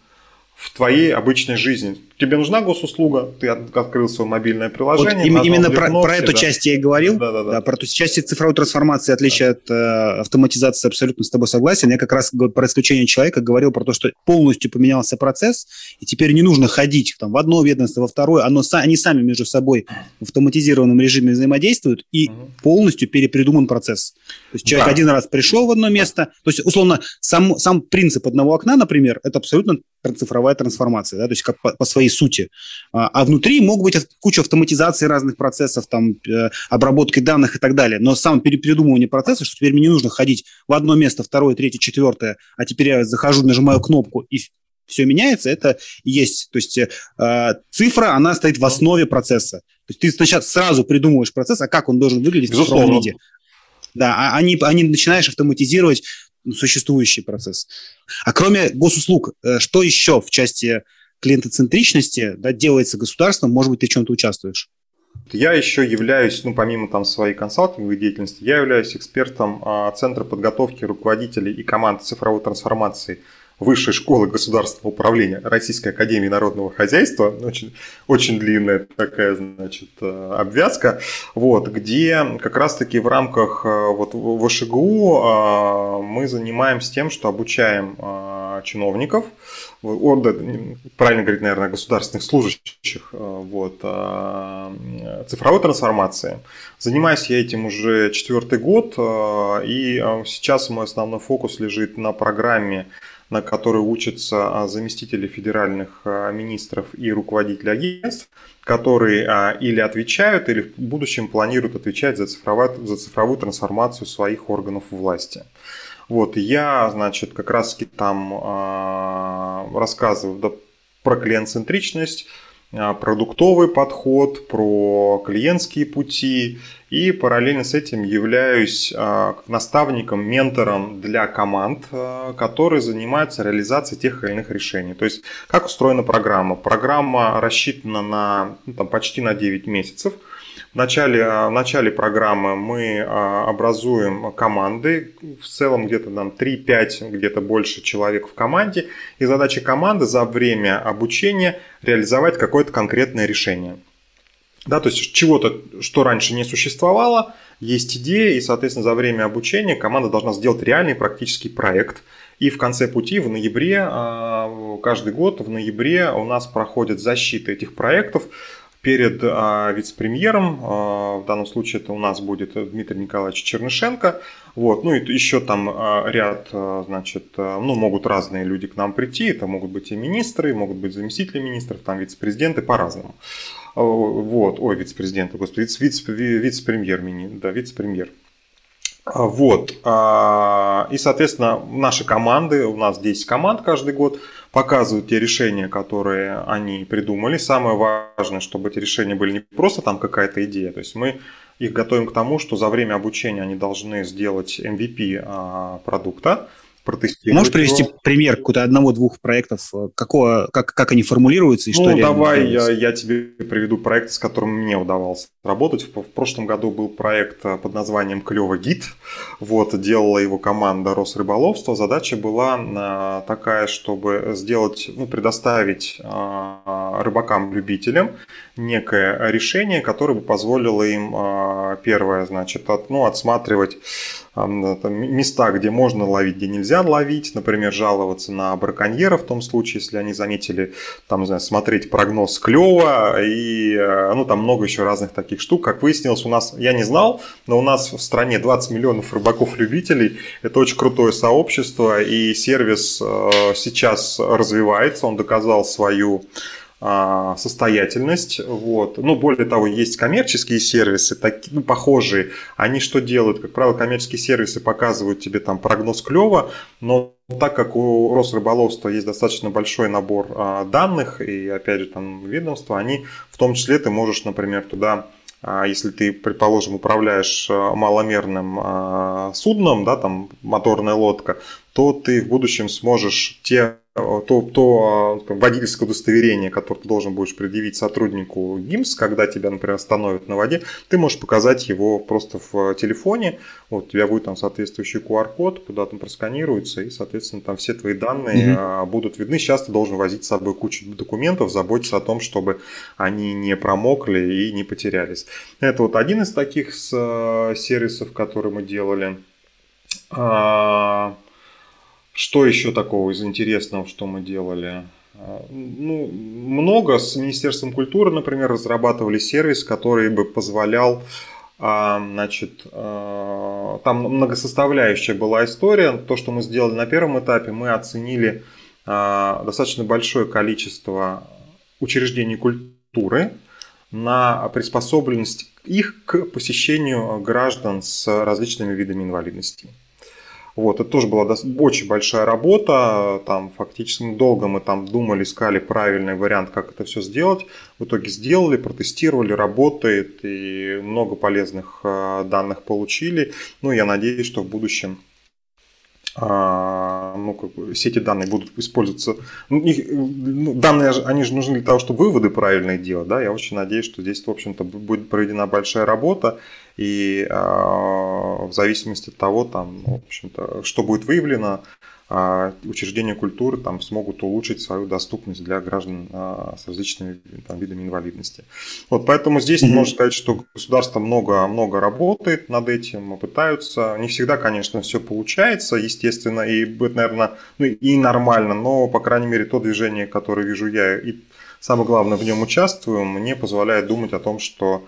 в твоей обычной жизни. Тебе нужна госуслуга, ты открыл свое мобильное приложение. Вот именно про, про эту да. часть я и говорил. Да, да, да. да про эту часть цифровой трансформации, отличие да. от э, автоматизации, абсолютно с тобой согласен. Я как раз про исключение человека говорил про то, что полностью поменялся процесс, и теперь не нужно ходить там, в одно ведомство, во второе. Оно, они сами между собой в автоматизированном режиме взаимодействуют, и угу. полностью перепридуман процесс. То есть человек да. один раз пришел в одно место. То есть, условно, сам, сам принцип одного окна, например, это абсолютно цифровая трансформация, да, то есть как по, по своей сути. А, а внутри мог быть куча автоматизации разных процессов, там, э, обработки данных и так далее. Но сам перепридумывание процесса, что теперь мне не нужно ходить в одно место, второе, третье, четвертое, а теперь я захожу, нажимаю кнопку и все меняется, это есть. То есть э, цифра, она стоит в основе процесса. То есть ты сначала сразу придумываешь процесс, а как он должен выглядеть в цифровом виде. Да, а они, они начинаешь автоматизировать существующий процесс. А кроме госуслуг, э, что еще в части клиентоцентричности да, делается государством? Может быть, ты в чем-то участвуешь? Я еще являюсь, ну, помимо там своей консалтинговой деятельности, я являюсь экспертом а, Центра подготовки руководителей и команд цифровой трансформации – Высшей школы государственного управления Российской Академии Народного Хозяйства, очень, очень длинная такая, значит, э, обвязка, вот, где как раз-таки в рамках э, вот, ВШГУ э, мы занимаемся тем, что обучаем чиновников, правильно говорить, наверное, государственных служащих, вот, цифровой трансформации. Занимаюсь я этим уже четвертый год, и сейчас мой основной фокус лежит на программе на которой учатся заместители федеральных министров и руководители агентств, которые или отвечают, или в будущем планируют отвечать за цифровую, за цифровую трансформацию своих органов власти. Вот, я, значит, как раз там э, рассказываю да, про клиент-центричность, а, продуктовый подход, про клиентские пути и параллельно с этим являюсь а, наставником, ментором для команд, а, которые занимаются реализацией тех или иных решений. То есть как устроена программа? Программа рассчитана на ну, там, почти на 9 месяцев – в начале, а, в начале программы мы а, образуем команды, в целом где-то там 3-5, где-то больше человек в команде, и задача команды за время обучения реализовать какое-то конкретное решение. Да, то есть чего-то, что раньше не существовало, есть идея, и, соответственно, за время обучения команда должна сделать реальный практический проект. И в конце пути, в ноябре, а, каждый год в ноябре у нас проходит защита этих проектов перед а, вице-премьером, а, в данном случае это у нас будет Дмитрий Николаевич Чернышенко, вот, ну и еще там а, ряд, а, значит, а, ну могут разные люди к нам прийти, это могут быть и министры, могут быть заместители министров, там вице-президенты по-разному. А, вот, ой, вице-президенты, господи, вице- вице-премьер, да, вице-премьер. А, вот. И, соответственно, наши команды, у нас 10 команд каждый год, показывают те решения, которые они придумали. Самое важное, чтобы эти решения были не просто там какая-то идея. То есть мы их готовим к тому, что за время обучения они должны сделать MVP а, продукта, протестировать. Можешь привести его. пример какого-то одного-двух проектов, какого, как, как они формулируются и ну, что давай я, я тебе приведу проект, с которым мне удавалось работать. В, прошлом году был проект э, под названием «Клево гид». Вот, делала его команда Росрыболовства. Задача была а, такая, чтобы сделать, ну, предоставить а, рыбакам-любителям некое решение, которое бы позволило им, первое, значит, от, ну, отсматривать места, где можно ловить, где нельзя ловить, например, жаловаться на браконьеров в том случае, если они заметили, там, не знаю, смотреть прогноз клева и, э, ну, там много еще разных таких штук. Как выяснилось, у нас, я не знал, но у нас в стране 20 миллионов рыбаков-любителей, это очень крутое сообщество, и сервис э, сейчас развивается, он доказал свою а, состоятельность. Вот. Ну, более того, есть коммерческие сервисы, такие, ну, похожие. Они что делают? Как правило, коммерческие сервисы показывают тебе там прогноз клева, но так как у Росрыболовства есть достаточно большой набор а, данных и, опять же, там ведомства, они в том числе ты можешь, например, туда если ты, предположим, управляешь маломерным судном, да, там моторная лодка, то ты в будущем сможешь те то, то а, водительское удостоверение, которое ты должен будешь предъявить сотруднику ГИМС, когда тебя, например, остановят на воде, ты можешь показать его просто в телефоне, вот у тебя будет там соответствующий QR-код, куда там просканируется, и, соответственно, там все твои данные mm-hmm. будут видны. Сейчас ты должен возить с собой кучу документов, заботиться о том, чтобы они не промокли и не потерялись. Это вот один из таких сервисов, которые мы делали. Что еще такого из интересного, что мы делали? А, ну, много с Министерством культуры, например, разрабатывали сервис, который бы позволял а, значит, а, там многосоставляющая была история. То, что мы сделали на первом этапе, мы оценили достаточно большое количество учреждений культуры на приспособленность их к посещению граждан с различными видами инвалидности. Вот, это тоже была очень большая работа, там фактически долго мы там думали, искали правильный вариант, как это все сделать. В итоге сделали, протестировали, работает и много полезных э, данных получили. Ну, я надеюсь, что в будущем ну, как бы, все эти данные будут использоваться. Ну, их, ну, данные, они же нужны для того, чтобы выводы правильные делать. Да? Я очень надеюсь, что здесь, в общем-то, будет проведена большая работа. и в зависимости от того, там, в общем-то, что будет выявлено, а учреждения культуры там смогут улучшить свою доступность для граждан а, с различными там, видами инвалидности. Вот поэтому здесь mm-hmm. можно сказать, что государство много, много работает над этим, пытаются. Не всегда, конечно, все получается, естественно, и это, наверное, ну, и нормально, но, по крайней мере, то движение, которое вижу я, и самое главное, в нем участвую, мне позволяет думать о том, что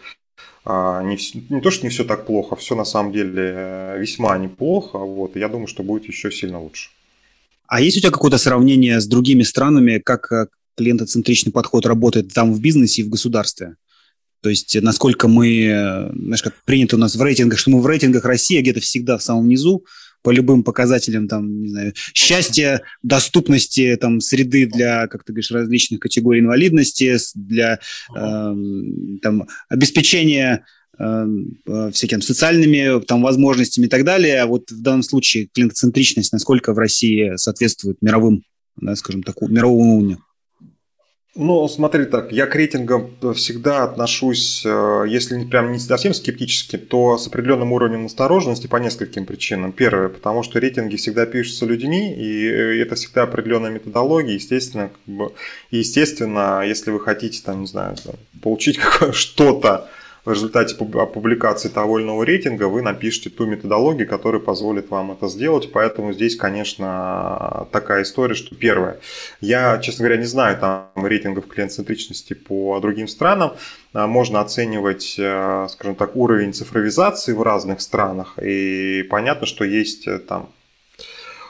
а, не, не то, что не все так плохо, все на самом деле э, весьма неплохо. Вот, и я думаю, что будет еще сильно лучше. А есть у тебя какое-то сравнение с другими странами, как э, клиентоцентричный подход работает там в бизнесе и в государстве? То есть насколько мы, э, знаешь, как принято у нас в рейтингах, что мы в рейтингах России где-то всегда в самом низу, по любым показателям, там, не знаю, счастья, доступности там, среды для, как ты говоришь, различных категорий инвалидности, для э, там, обеспечения э, всякими социальными там, возможностями и так далее. А вот в данном случае клиентоцентричность, насколько в России соответствует мировым, да, скажем так, мировому уровню? Ну, смотри так, я к рейтингам всегда отношусь, э, если прям не совсем скептически, то с определенным уровнем осторожности по нескольким причинам. Первое, потому что рейтинги всегда пишутся людьми, и э, это всегда определенная методология, естественно, как бы, естественно, если вы хотите, там, не знаю, получить что-то в результате публикации того или иного рейтинга вы напишите ту методологию, которая позволит вам это сделать. Поэтому здесь, конечно, такая история, что первое, я, честно говоря, не знаю там рейтингов клиент-центричности по другим странам. А, можно оценивать, э, скажем так, уровень цифровизации в разных странах. И понятно, что есть э, там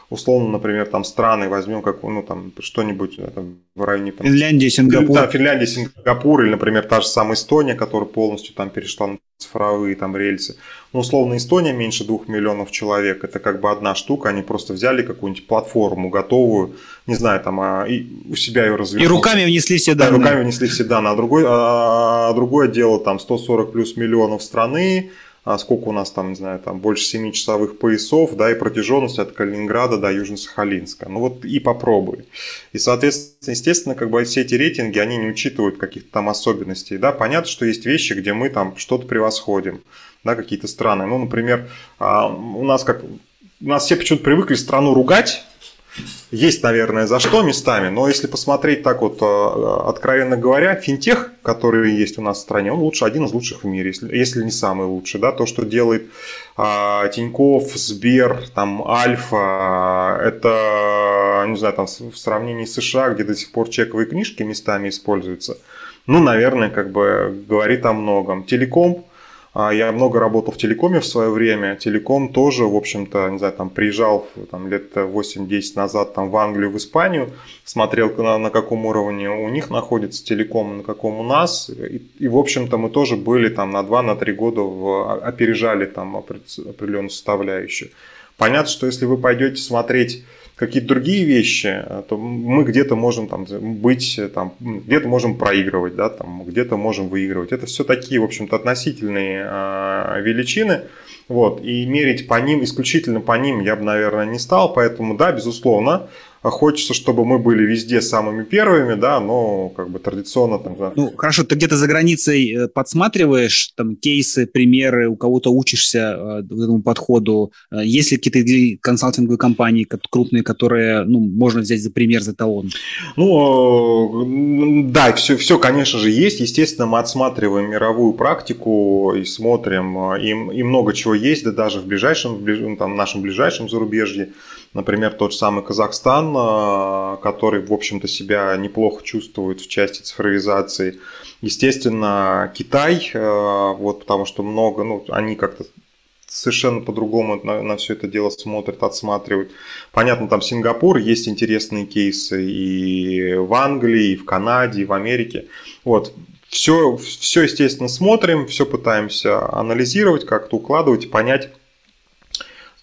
условно, например, там страны возьмем, как, ну, там, что-нибудь э, там, в районе... Там, Финляндия, Сингапур. Да, Финляндия, Сингапур, или, например, та же самая Эстония, которая полностью там перешла на цифровые там рельсы. Ну, условно, Эстония меньше двух миллионов человек, это как бы одна штука, они просто взяли какую-нибудь платформу готовую, не знаю, там, а, и у себя ее развили. И руками внесли все данные. Да, руками внесли все данные, а, другой, а, а другое дело, там, 140 плюс миллионов страны, а сколько у нас там, не знаю, там больше 7 часовых поясов, да, и протяженность от Калининграда до Южно-Сахалинска. Ну вот и попробуй. И, соответственно, естественно, как бы все эти рейтинги, они не учитывают каких-то там особенностей, да. Понятно, что есть вещи, где мы там что-то превосходим, да, какие-то страны. Ну, например, а, у нас как у нас все почему-то привыкли страну ругать, есть, наверное, за что местами, но если посмотреть так вот, э, откровенно говоря, финтех, который есть у нас в стране, он лучше, один из лучших в мире, если, если не самый лучший. Да? То, что делает а, Тиньков, Сбер, там, Альфа, это, не знаю, там, в сравнении с США, где до сих пор чековые книжки местами используются, ну, наверное, как бы говорит о многом. Телеком – я много работал в телекоме в свое время. Телеком тоже, в общем-то, не знаю, там приезжал там, лет 8-10 назад там, в Англию, в Испанию, смотрел, на, на каком уровне у них находится телеком, на каком у нас. И, и в общем-то, мы тоже были там на 2-3 года, в, опережали там определенную составляющую. Понятно, что если вы пойдете смотреть какие-то другие вещи, э, то мы где-то можем там быть, э, там, где-то можем проигрывать, да, там, где-то можем выигрывать. Это все такие, в общем-то, относительные э, величины. Вот, и мерить по ним, исключительно по ним я бы, наверное, не стал. Поэтому, да, безусловно, хочется, чтобы мы были везде самыми первыми, да, но как бы традиционно там... Да. Ну, хорошо, ты где-то за границей э, подсматриваешь там кейсы, примеры, у кого-то учишься э, этому подходу? Э, есть ли какие-то консалтинговые компании крупные, которые, ну, можно взять за пример, за талон? Ну, да, все, все, конечно же, есть. Естественно, мы отсматриваем мировую практику и смотрим, и, и много чего есть, да даже в ближайшем, в ближ... там, нашем ближайшем зарубежье. Например, тот же самый Казахстан, э, который, в общем-то, себя неплохо чувствует в части цифровизации. Естественно, Китай, э, вот, потому что много, ну, они как-то совершенно по-другому на, на все это дело смотрят, отсматривают. Понятно, там Сингапур, есть интересные кейсы и в Англии, и в Канаде, и в Америке. Вот. Все, все, естественно, смотрим, все пытаемся анализировать, как-то укладывать, понять,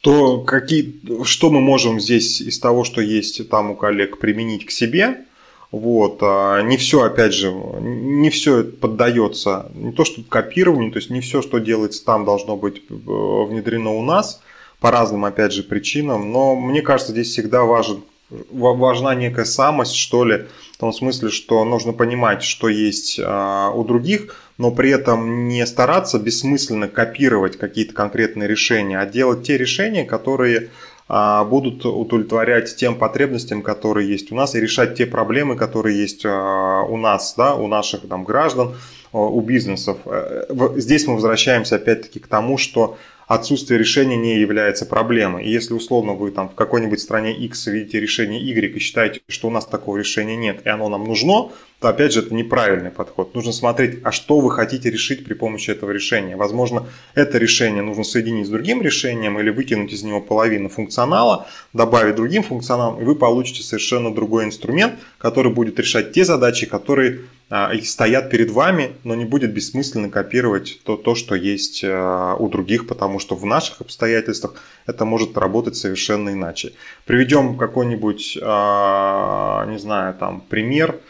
то какие, что мы можем здесь из того, что есть там у коллег, применить к себе. Вот. А не все, опять же, не все поддается, не то что копированию, то есть не все, что делается там, должно быть э, внедрено у нас по разным, опять же, причинам. Но мне кажется, здесь всегда важен, важна некая самость, что ли, в том смысле, что нужно понимать, что есть а, у других, но при этом не стараться бессмысленно копировать какие-то конкретные решения, а делать те решения, которые а, будут удовлетворять тем потребностям, которые есть у нас, и решать те проблемы, которые есть а, у нас, да, у наших там, граждан, а, у бизнесов. Э, здесь мы возвращаемся опять-таки к тому, что отсутствие решения не является проблемой. И если условно вы там в какой-нибудь стране X видите решение Y и считаете, что у нас такого решения нет, и оно нам нужно, то опять же это неправильный подход. Нужно смотреть, а что вы хотите решить при помощи этого решения. Возможно, это решение нужно соединить с другим решением или выкинуть из него половину функционала, добавить другим функционалом, и вы получите совершенно другой инструмент, который будет решать те задачи, которые а, стоят перед вами, но не будет бессмысленно копировать то, то, что есть а, у других, потому что в наших обстоятельствах это может работать совершенно иначе. Приведем какой-нибудь, а, не знаю, там пример –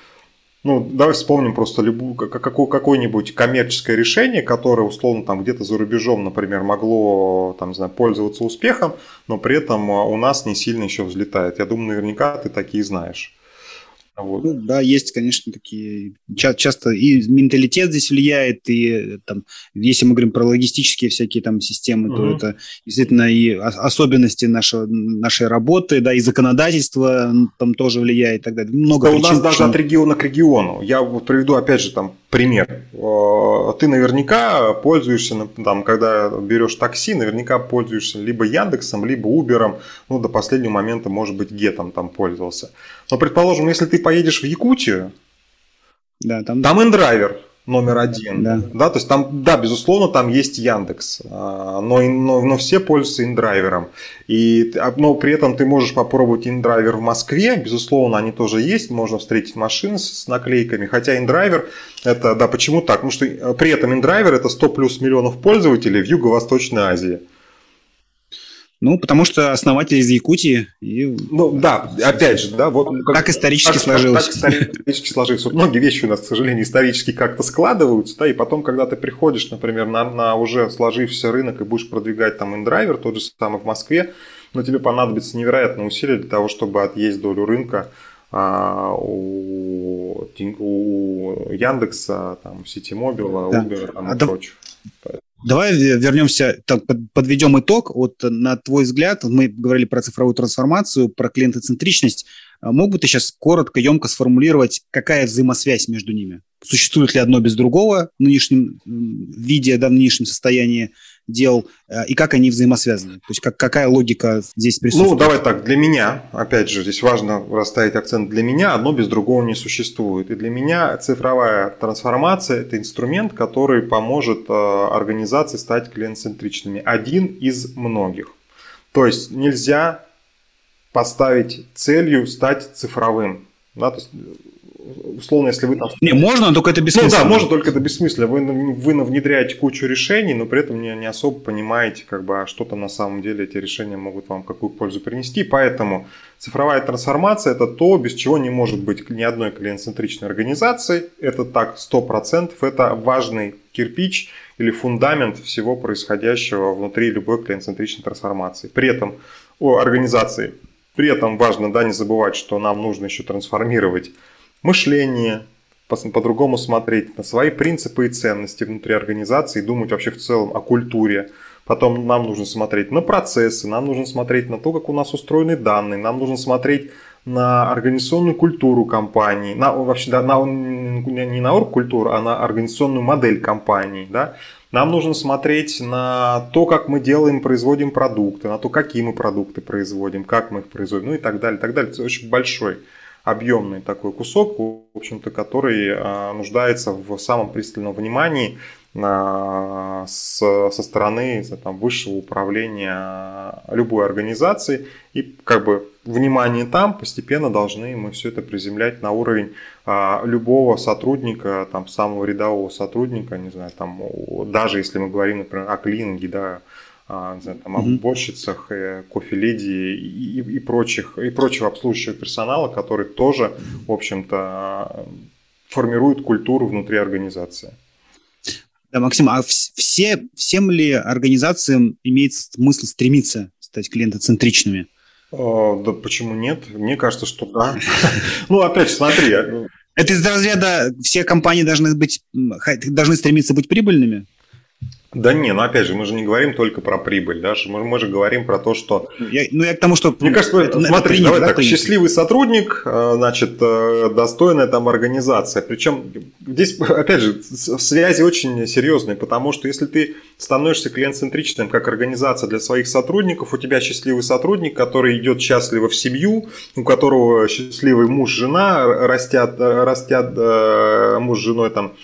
ну, давай вспомним просто любую, какое-нибудь коммерческое решение, которое, условно, там где-то за рубежом, например, могло, там, не знаю, пользоваться успехом, но при этом у нас не сильно еще взлетает. Я думаю, наверняка ты такие знаешь. Вот. Ну, да, есть, конечно, такие. Ча- часто и менталитет здесь влияет, и там, если мы говорим про логистические всякие там системы, угу. то это действительно и особенности нашего, нашей работы, да, и законодательство там тоже влияет и так далее. Много да причин, у нас даже от региона к региону. Я вот приведу опять же там пример. Э, ты наверняка пользуешься, там, когда берешь такси, наверняка пользуешься либо Яндексом, либо Убером, ну, до последнего момента, может быть, Gett ом там пользовался. Но, предположим, если ты поедешь в Якутию, да, там... там inDriver номер один. Да. да, то есть там, да, безусловно, там есть Яндекс, а, но, но, но все пользуются inDriver ом. И, а, но при этом ты можешь попробовать inDriver в Москве, безусловно, они тоже есть, можно встретить машины с наклейками, хотя inDriver, это, да, почему так? Потому что э, при этом inDriver это 100 плюс миллионов пользователей в Юго-Восточной Азии. Ну, потому что основатель из Якутии. И... Ну, да, опять же, да, вот... Как, так исторически так, сложилось. Так, так исторически сложилось. Вот многие вещи у нас, к сожалению, исторически как-то складываются, да, и потом, когда ты приходишь, например, на, на уже сложившийся рынок и будешь продвигать там индрайвер, тот же самый в Москве, но тебе понадобится невероятное усилие для того, чтобы отъесть долю рынка а, у, у Яндекса, там, Ситимобила, да. Uber там, а и да, прочее. Давай вернемся, так, подведем итог. Вот на твой взгляд, мы говорили про цифровую трансформацию, про клиентоцентричность. А мог бы ты сейчас коротко, емко сформулировать, какая взаимосвязь между ними? Существует ли одно без другого в нынешнем виде, да, в нынешнем состоянии? Дел э, и как они взаимосвязаны? То есть как, какая логика здесь присутствует? Ну, давай так, для меня, опять же, здесь важно расставить акцент, для меня одно без другого не существует. И для меня цифровая трансформация – это инструмент, который поможет э, организации стать клиент-центричными. Один из многих. То есть нельзя поставить целью стать цифровым. Да, то есть условно, если вы там... Не, можно, но только это бессмысленно. Ну да, можно, только это бессмысленно. Вы, вы внедряете кучу решений, но при этом не, не особо понимаете, как бы, а что там на самом деле эти решения могут вам какую пользу принести. Поэтому цифровая трансформация – это то, без чего не может быть ни одной клиент-центричной организации. Это так, 100%. Это важный кирпич или фундамент всего происходящего внутри любой клиент-центричной трансформации. При этом у организации при этом важно да, не забывать, что нам нужно еще трансформировать мышление, по-другому смотреть на свои принципы и ценности внутри организации, думать вообще в целом о культуре. Потом нам нужно смотреть на процессы, нам нужно смотреть на то, как у нас устроены данные, нам нужно смотреть на организационную культуру компании, на, вообще да, на, не на оргкультуру, а на организационную модель компании. Да? Нам нужно смотреть на то, как мы делаем, производим продукты, на то, какие мы продукты производим, как мы их производим, ну и так далее. Так далее. Это очень большой объемный такой кусок, в общем-то, который а, нуждается в самом пристальном внимании а, со стороны там, высшего управления любой организации. И как бы внимание там постепенно должны мы все это приземлять на уровень а, любого сотрудника, там, самого рядового сотрудника, не знаю, там, даже если мы говорим, например, о клининге, да, а, там, об уборщицах, э, кофе-леди и, и, и, прочих, и прочего обслуживающего персонала, который тоже, в общем-то, формирует культуру внутри организации. Да, Максим, а все, всем ли организациям имеет смысл стремиться стать клиентоцентричными? Да почему нет? Мне кажется, что да. Ну, опять же, смотри, Это из разряда все компании должны быть, должны стремиться быть прибыльными? Да не, ну опять же, мы же не говорим только про прибыль, да, мы, мы же говорим про то, что... Я, ну я к тому, что... Мне кажется, это, смотри, принято, давай да, так, принято. счастливый сотрудник, э, значит, э, достойная там организация. Причем здесь, опять же, связи очень серьезные, потому что если ты становишься клиент-центричным как организация для своих сотрудников, у тебя счастливый сотрудник, который идет счастливо в семью, у которого счастливый муж, жена, растят, растят э, муж с женой там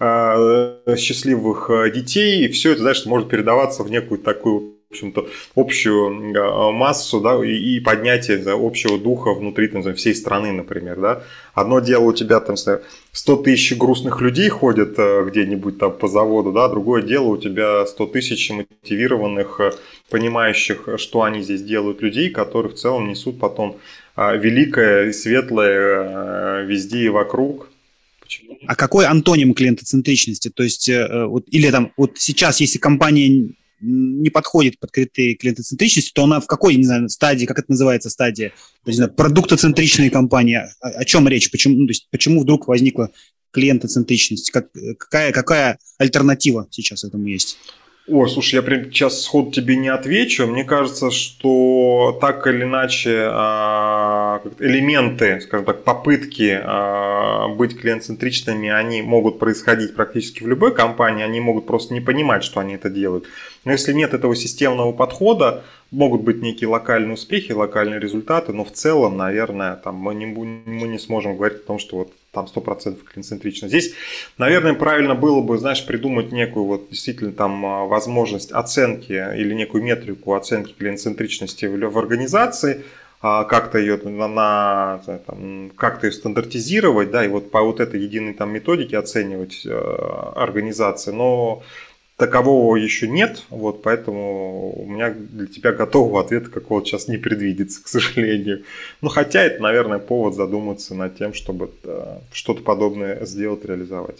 счастливых э, детей, и все это, знаешь, может передаваться в некую такую в общем-то, общую э, массу, да, и, поднятие да, общего духа внутри там, всей страны, например, да. Одно дело у тебя там 100 тысяч грустных людей ходят где-нибудь там по заводу, да, другое дело у тебя 100 тысяч мотивированных, понимающих, что они здесь делают людей, которые в целом несут потом великое и светлое везде и вокруг, Почему? А какой антоним клиентоцентричности? То есть, э, вот, или там, вот сейчас, если компания не подходит под критерии клиентоцентричности, то она в какой, не знаю, стадии, как это называется стадия, то есть, продуктоцентричные компании, о, о чем речь, почему, ну, то есть, почему вдруг возникла клиентоцентричность, как, какая, какая альтернатива сейчас этому есть? Ой, слушай, я прям сейчас сход тебе не отвечу. Мне кажется, что так или иначе а, элементы, скажем так, попытки а, быть клиент-центричными, они могут происходить практически в любой компании. Они могут просто не понимать, что они это делают. Но если нет этого системного подхода, могут быть некие локальные успехи, локальные результаты, но в целом, наверное, там мы не, мы не сможем говорить о том, что вот там 100% клиент-центрично. Здесь, наверное, правильно было бы, знаешь, придумать некую вот действительно там а, возможность оценки или некую метрику оценки клиент-центричности в, организации, а, как-то ее на там, как-то ее стандартизировать, да, и вот по вот этой единой там методике оценивать э, организации, но такового еще нет, вот, поэтому у меня для тебя готового ответа какого-то сейчас не предвидится, к сожалению. Но хотя это, наверное, повод задуматься над тем, чтобы да, что-то подобное сделать, реализовать.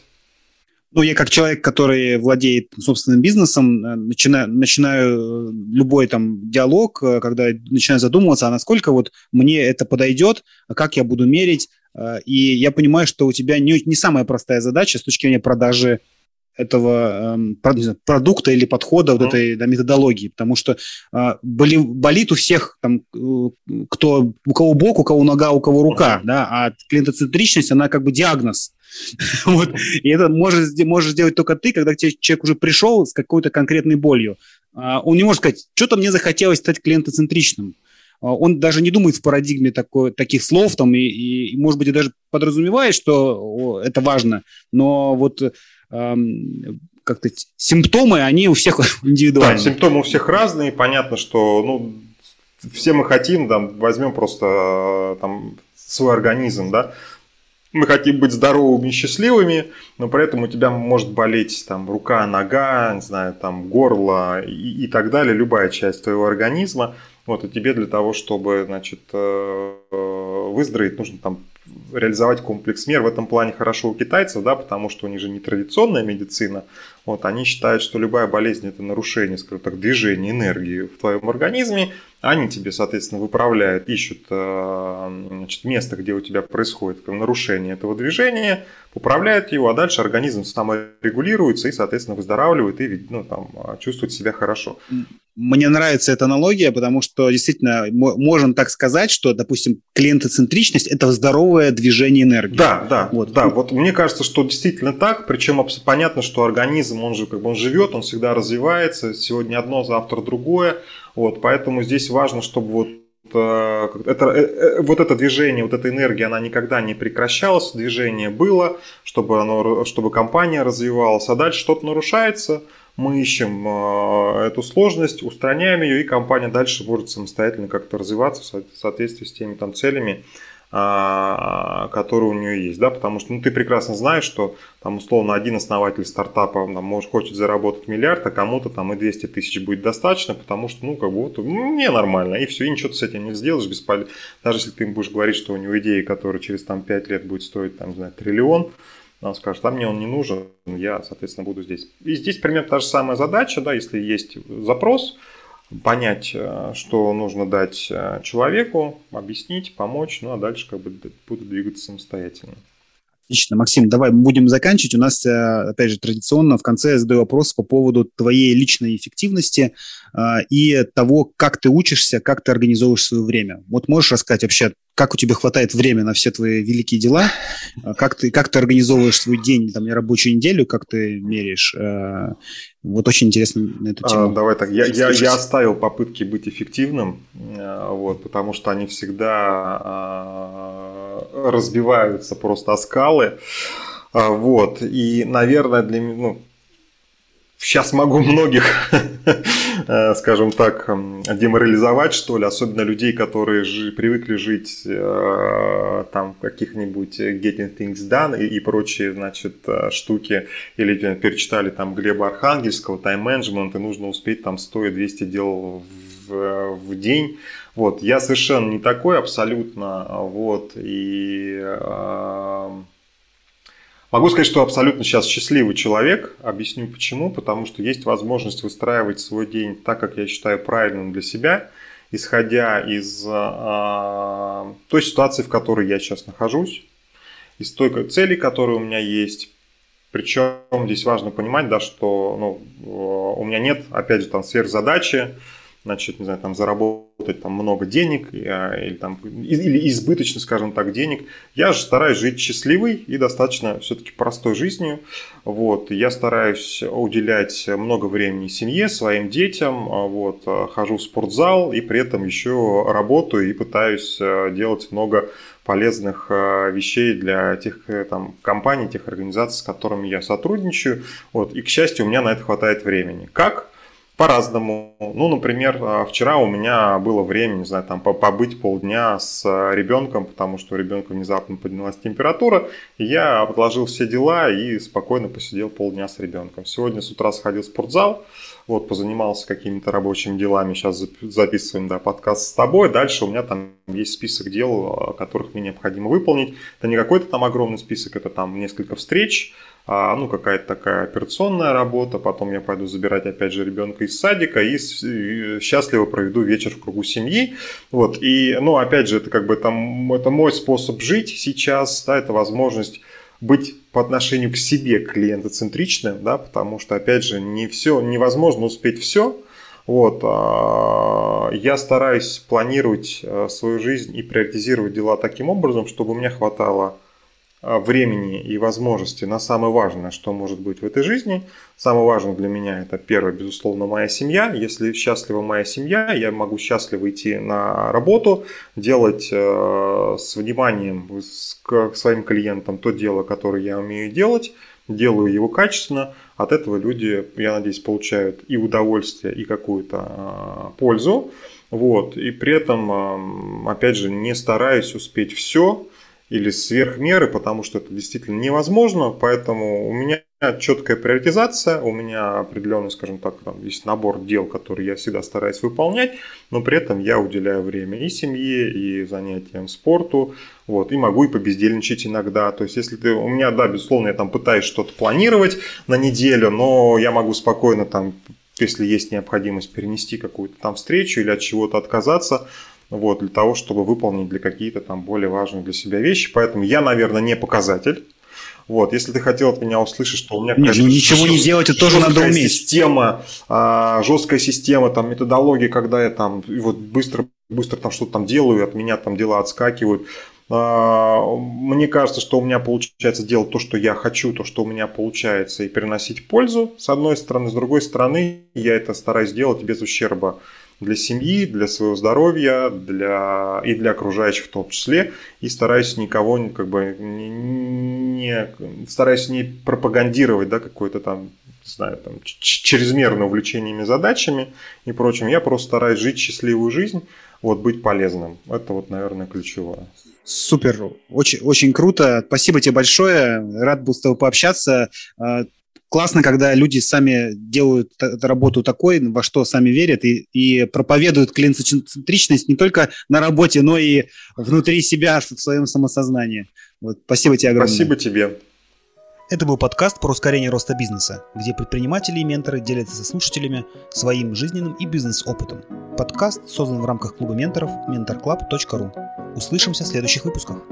Ну, я как человек, который владеет собственным бизнесом, э, начинаю, начинаю любой там диалог, э, когда начинаю задумываться, а насколько вот мне это подойдет, а как я буду мерить. Э, и я понимаю, что у тебя не, не самая простая задача с точки зрения продажи этого э, продукта или подхода, вот этой да, методологии, потому что э, боли, болит у всех, там, э, кто, у кого бок, у кого нога, у кого рука, да, а клиентоцентричность, она как бы диагноз. вот. И это можешь, можешь сделать только ты, когда человек уже пришел с какой-то конкретной болью. А он не может сказать, что-то мне захотелось стать клиентоцентричным. А он даже не думает в парадигме такой, таких слов, там, и, и, может быть, и даже подразумевает, что это важно, но вот как-то симптомы, они у всех индивидуальные. Да, симптомы у всех разные. Понятно, что ну, все мы хотим, там, возьмем просто там, свой организм, да, мы хотим быть здоровыми и счастливыми, но при этом у тебя может болеть там рука, нога, не знаю, там горло и, и так далее, любая часть твоего организма. Вот, и тебе для того, чтобы, значит, э, э, выздороветь, нужно там реализовать комплекс мер. В этом плане хорошо у китайцев, да, потому что у них же не традиционная медицина. Вот, они считают, что любая болезнь – это нарушение, скажем так, движения энергии в твоем организме. Они тебе, соответственно, выправляют, ищут э, значит, место, где у тебя происходит нарушение этого движения, поправляют его, а дальше организм саморегулируется и, соответственно, выздоравливает и ну, там, чувствует себя хорошо. Мне нравится эта аналогия, потому что действительно можем так сказать, что, допустим, клиентоцентричность – это здоровое движение энергии. Да, да, вот. да. Вот мне кажется, что действительно так, причем понятно, что организм, он же как бы он живет, он всегда развивается, сегодня одно, завтра другое, вот, поэтому здесь важно, чтобы вот э, это, э, э, вот это движение, вот эта энергия, она никогда не прекращалась, движение было, чтобы, оно, чтобы компания развивалась, а дальше что-то нарушается – мы ищем эту сложность, устраняем ее, и компания дальше может самостоятельно как-то развиваться в соответствии с теми там целями, а, которые у нее есть, да, потому что ну, ты прекрасно знаешь, что там условно один основатель стартапа там, может, хочет заработать миллиард, а кому-то там и 200 тысяч будет достаточно, потому что, ну, как бы вот, ну, мне нормально, и все, и ничего ты с этим не сделаешь, бесполезно. Даже если ты им будешь говорить, что у него идеи, которые через там 5 лет будет стоить, там, не знаю, триллион, он скажет, а мне он не нужен, я, соответственно, буду здесь. И здесь примерно та же самая задача, да, если есть запрос, понять, э, что нужно дать э, человеку, объяснить, помочь, ну а дальше как бы буду двигаться самостоятельно. Отлично. Максим, давай будем заканчивать. У нас, э, опять же, традиционно в конце я задаю вопрос по поводу твоей личной эффективности э, и того, как ты учишься, как ты организовываешь свое время. Вот можешь рассказать вообще, как у тебя хватает времени на все твои великие дела, э, как ты, как ты организовываешь свой день, там, рабочую неделю, как ты меряешь. Вот очень интересно на эту тему. А, давай так, я, я, я оставил попытки быть эффективным, вот, потому что они всегда а, разбиваются просто о скалы. А, вот. И, наверное, для меня, ну, сейчас могу многих, э, скажем так, деморализовать, что ли, особенно людей, которые жи, привыкли жить э, там каких-нибудь getting things done и, и прочие, значит, э, штуки, или перечитали там Глеба Архангельского, тайм-менеджмент, и нужно успеть там 100 и 200 дел в, в день. Вот, я совершенно не такой абсолютно, вот, и э, могу сказать, что абсолютно сейчас счастливый человек, объясню почему, потому что есть возможность выстраивать свой день так, как я считаю правильным для себя, исходя из э, той ситуации, в которой я сейчас нахожусь, из той цели, которая у меня есть, причем здесь важно понимать, да, что ну, у меня нет, опять же, там сверхзадачи, значит, не знаю, там заработать там много денег а, или там или избыточно, скажем так, денег. Я же стараюсь жить счастливой и достаточно все-таки простой жизнью. Вот, я стараюсь уделять много времени семье, своим детям, а, вот, а, хожу в спортзал и при этом еще работаю и пытаюсь делать много полезных вещей для тех э, там, компаний, тех организаций, с которыми я сотрудничаю. Вот, и, к счастью, у меня на это хватает времени. Как? По-разному. Ну, например, а, вчера у меня было время, не знаю, там побыть полдня с а, ребенком, потому что у ребенка внезапно поднялась температура, и я отложил все дела и спокойно посидел полдня с ребенком. Сегодня с утра сходил в спортзал, вот, позанимался какими-то рабочими делами, сейчас записываем, да, подкаст с тобой, дальше у меня там есть список дел, а, которых мне необходимо выполнить. Это не какой-то там огромный список, это там несколько встреч, а, ну, какая-то такая операционная работа, потом я пойду забирать, опять же, ребенка из садика и счастливо проведу вечер в кругу семьи, вот, и, ну, опять же, это как бы там, это мой способ жить сейчас, да, это возможность быть по отношению к себе клиентоцентричным, да, потому что, опять же, не все, невозможно успеть все, вот, а, я стараюсь планировать э, свою жизнь и приоритизировать дела таким образом, чтобы у меня хватало времени и возможности на самое важное, что может быть в этой жизни. Самое важное для меня это первое, безусловно, моя семья. Если счастлива моя семья, я могу счастливо идти на работу, делать э, с вниманием к своим клиентам то дело, которое я умею делать, делаю его качественно. От этого люди, я надеюсь, получают и удовольствие, и какую-то э, пользу. Вот. И при этом, э, опять же, не стараюсь успеть все, или сверх меры, потому что это действительно невозможно, поэтому у меня четкая приоритизация, у меня определенный, скажем так, там есть набор дел, которые я всегда стараюсь выполнять, но при этом я уделяю время и семье, и занятиям спорту, вот, и могу и побездельничать иногда, то есть если ты, у меня, да, безусловно, я там пытаюсь что-то планировать на неделю, но я могу спокойно там если есть необходимость перенести какую-то там встречу или от чего-то отказаться, вот, для того, чтобы выполнить для какие-то там более важные для себя вещи. Поэтому я, наверное, не показатель. Вот, если ты хотел от меня услышать, что у меня Нет, ну ничего не делать, это тоже надо уметь. Система, а, жесткая система, там методология, когда я там вот быстро, быстро там что-то там делаю, от меня там дела отскакивают. А, мне кажется, что у меня получается делать то, что я хочу, то, что у меня получается, и приносить пользу, с одной стороны. С другой стороны, я это стараюсь делать без ущерба для семьи, для своего здоровья, для, и для окружающих в том числе. И стараюсь никого как бы не, не стараюсь не пропагандировать да, какое-то там не знаю, там, чрезмерное увлечениями задачами и прочим. Я просто стараюсь жить счастливую жизнь, вот, быть полезным. Это вот, наверное, ключевое. Супер, очень, очень круто. Спасибо тебе большое. Рад был с тобой пообщаться. Классно, когда люди сами делают работу такой, во что сами верят, и, и проповедуют клиентоцентричность не только на работе, но и внутри себя, в своем самосознании. Вот, спасибо тебе огромное. Спасибо тебе. Это был подкаст про ускорение роста бизнеса, где предприниматели и менторы делятся со слушателями своим жизненным и бизнес-опытом. Подкаст создан в рамках клуба менторов mentorclub.ru. Услышимся в следующих выпусках.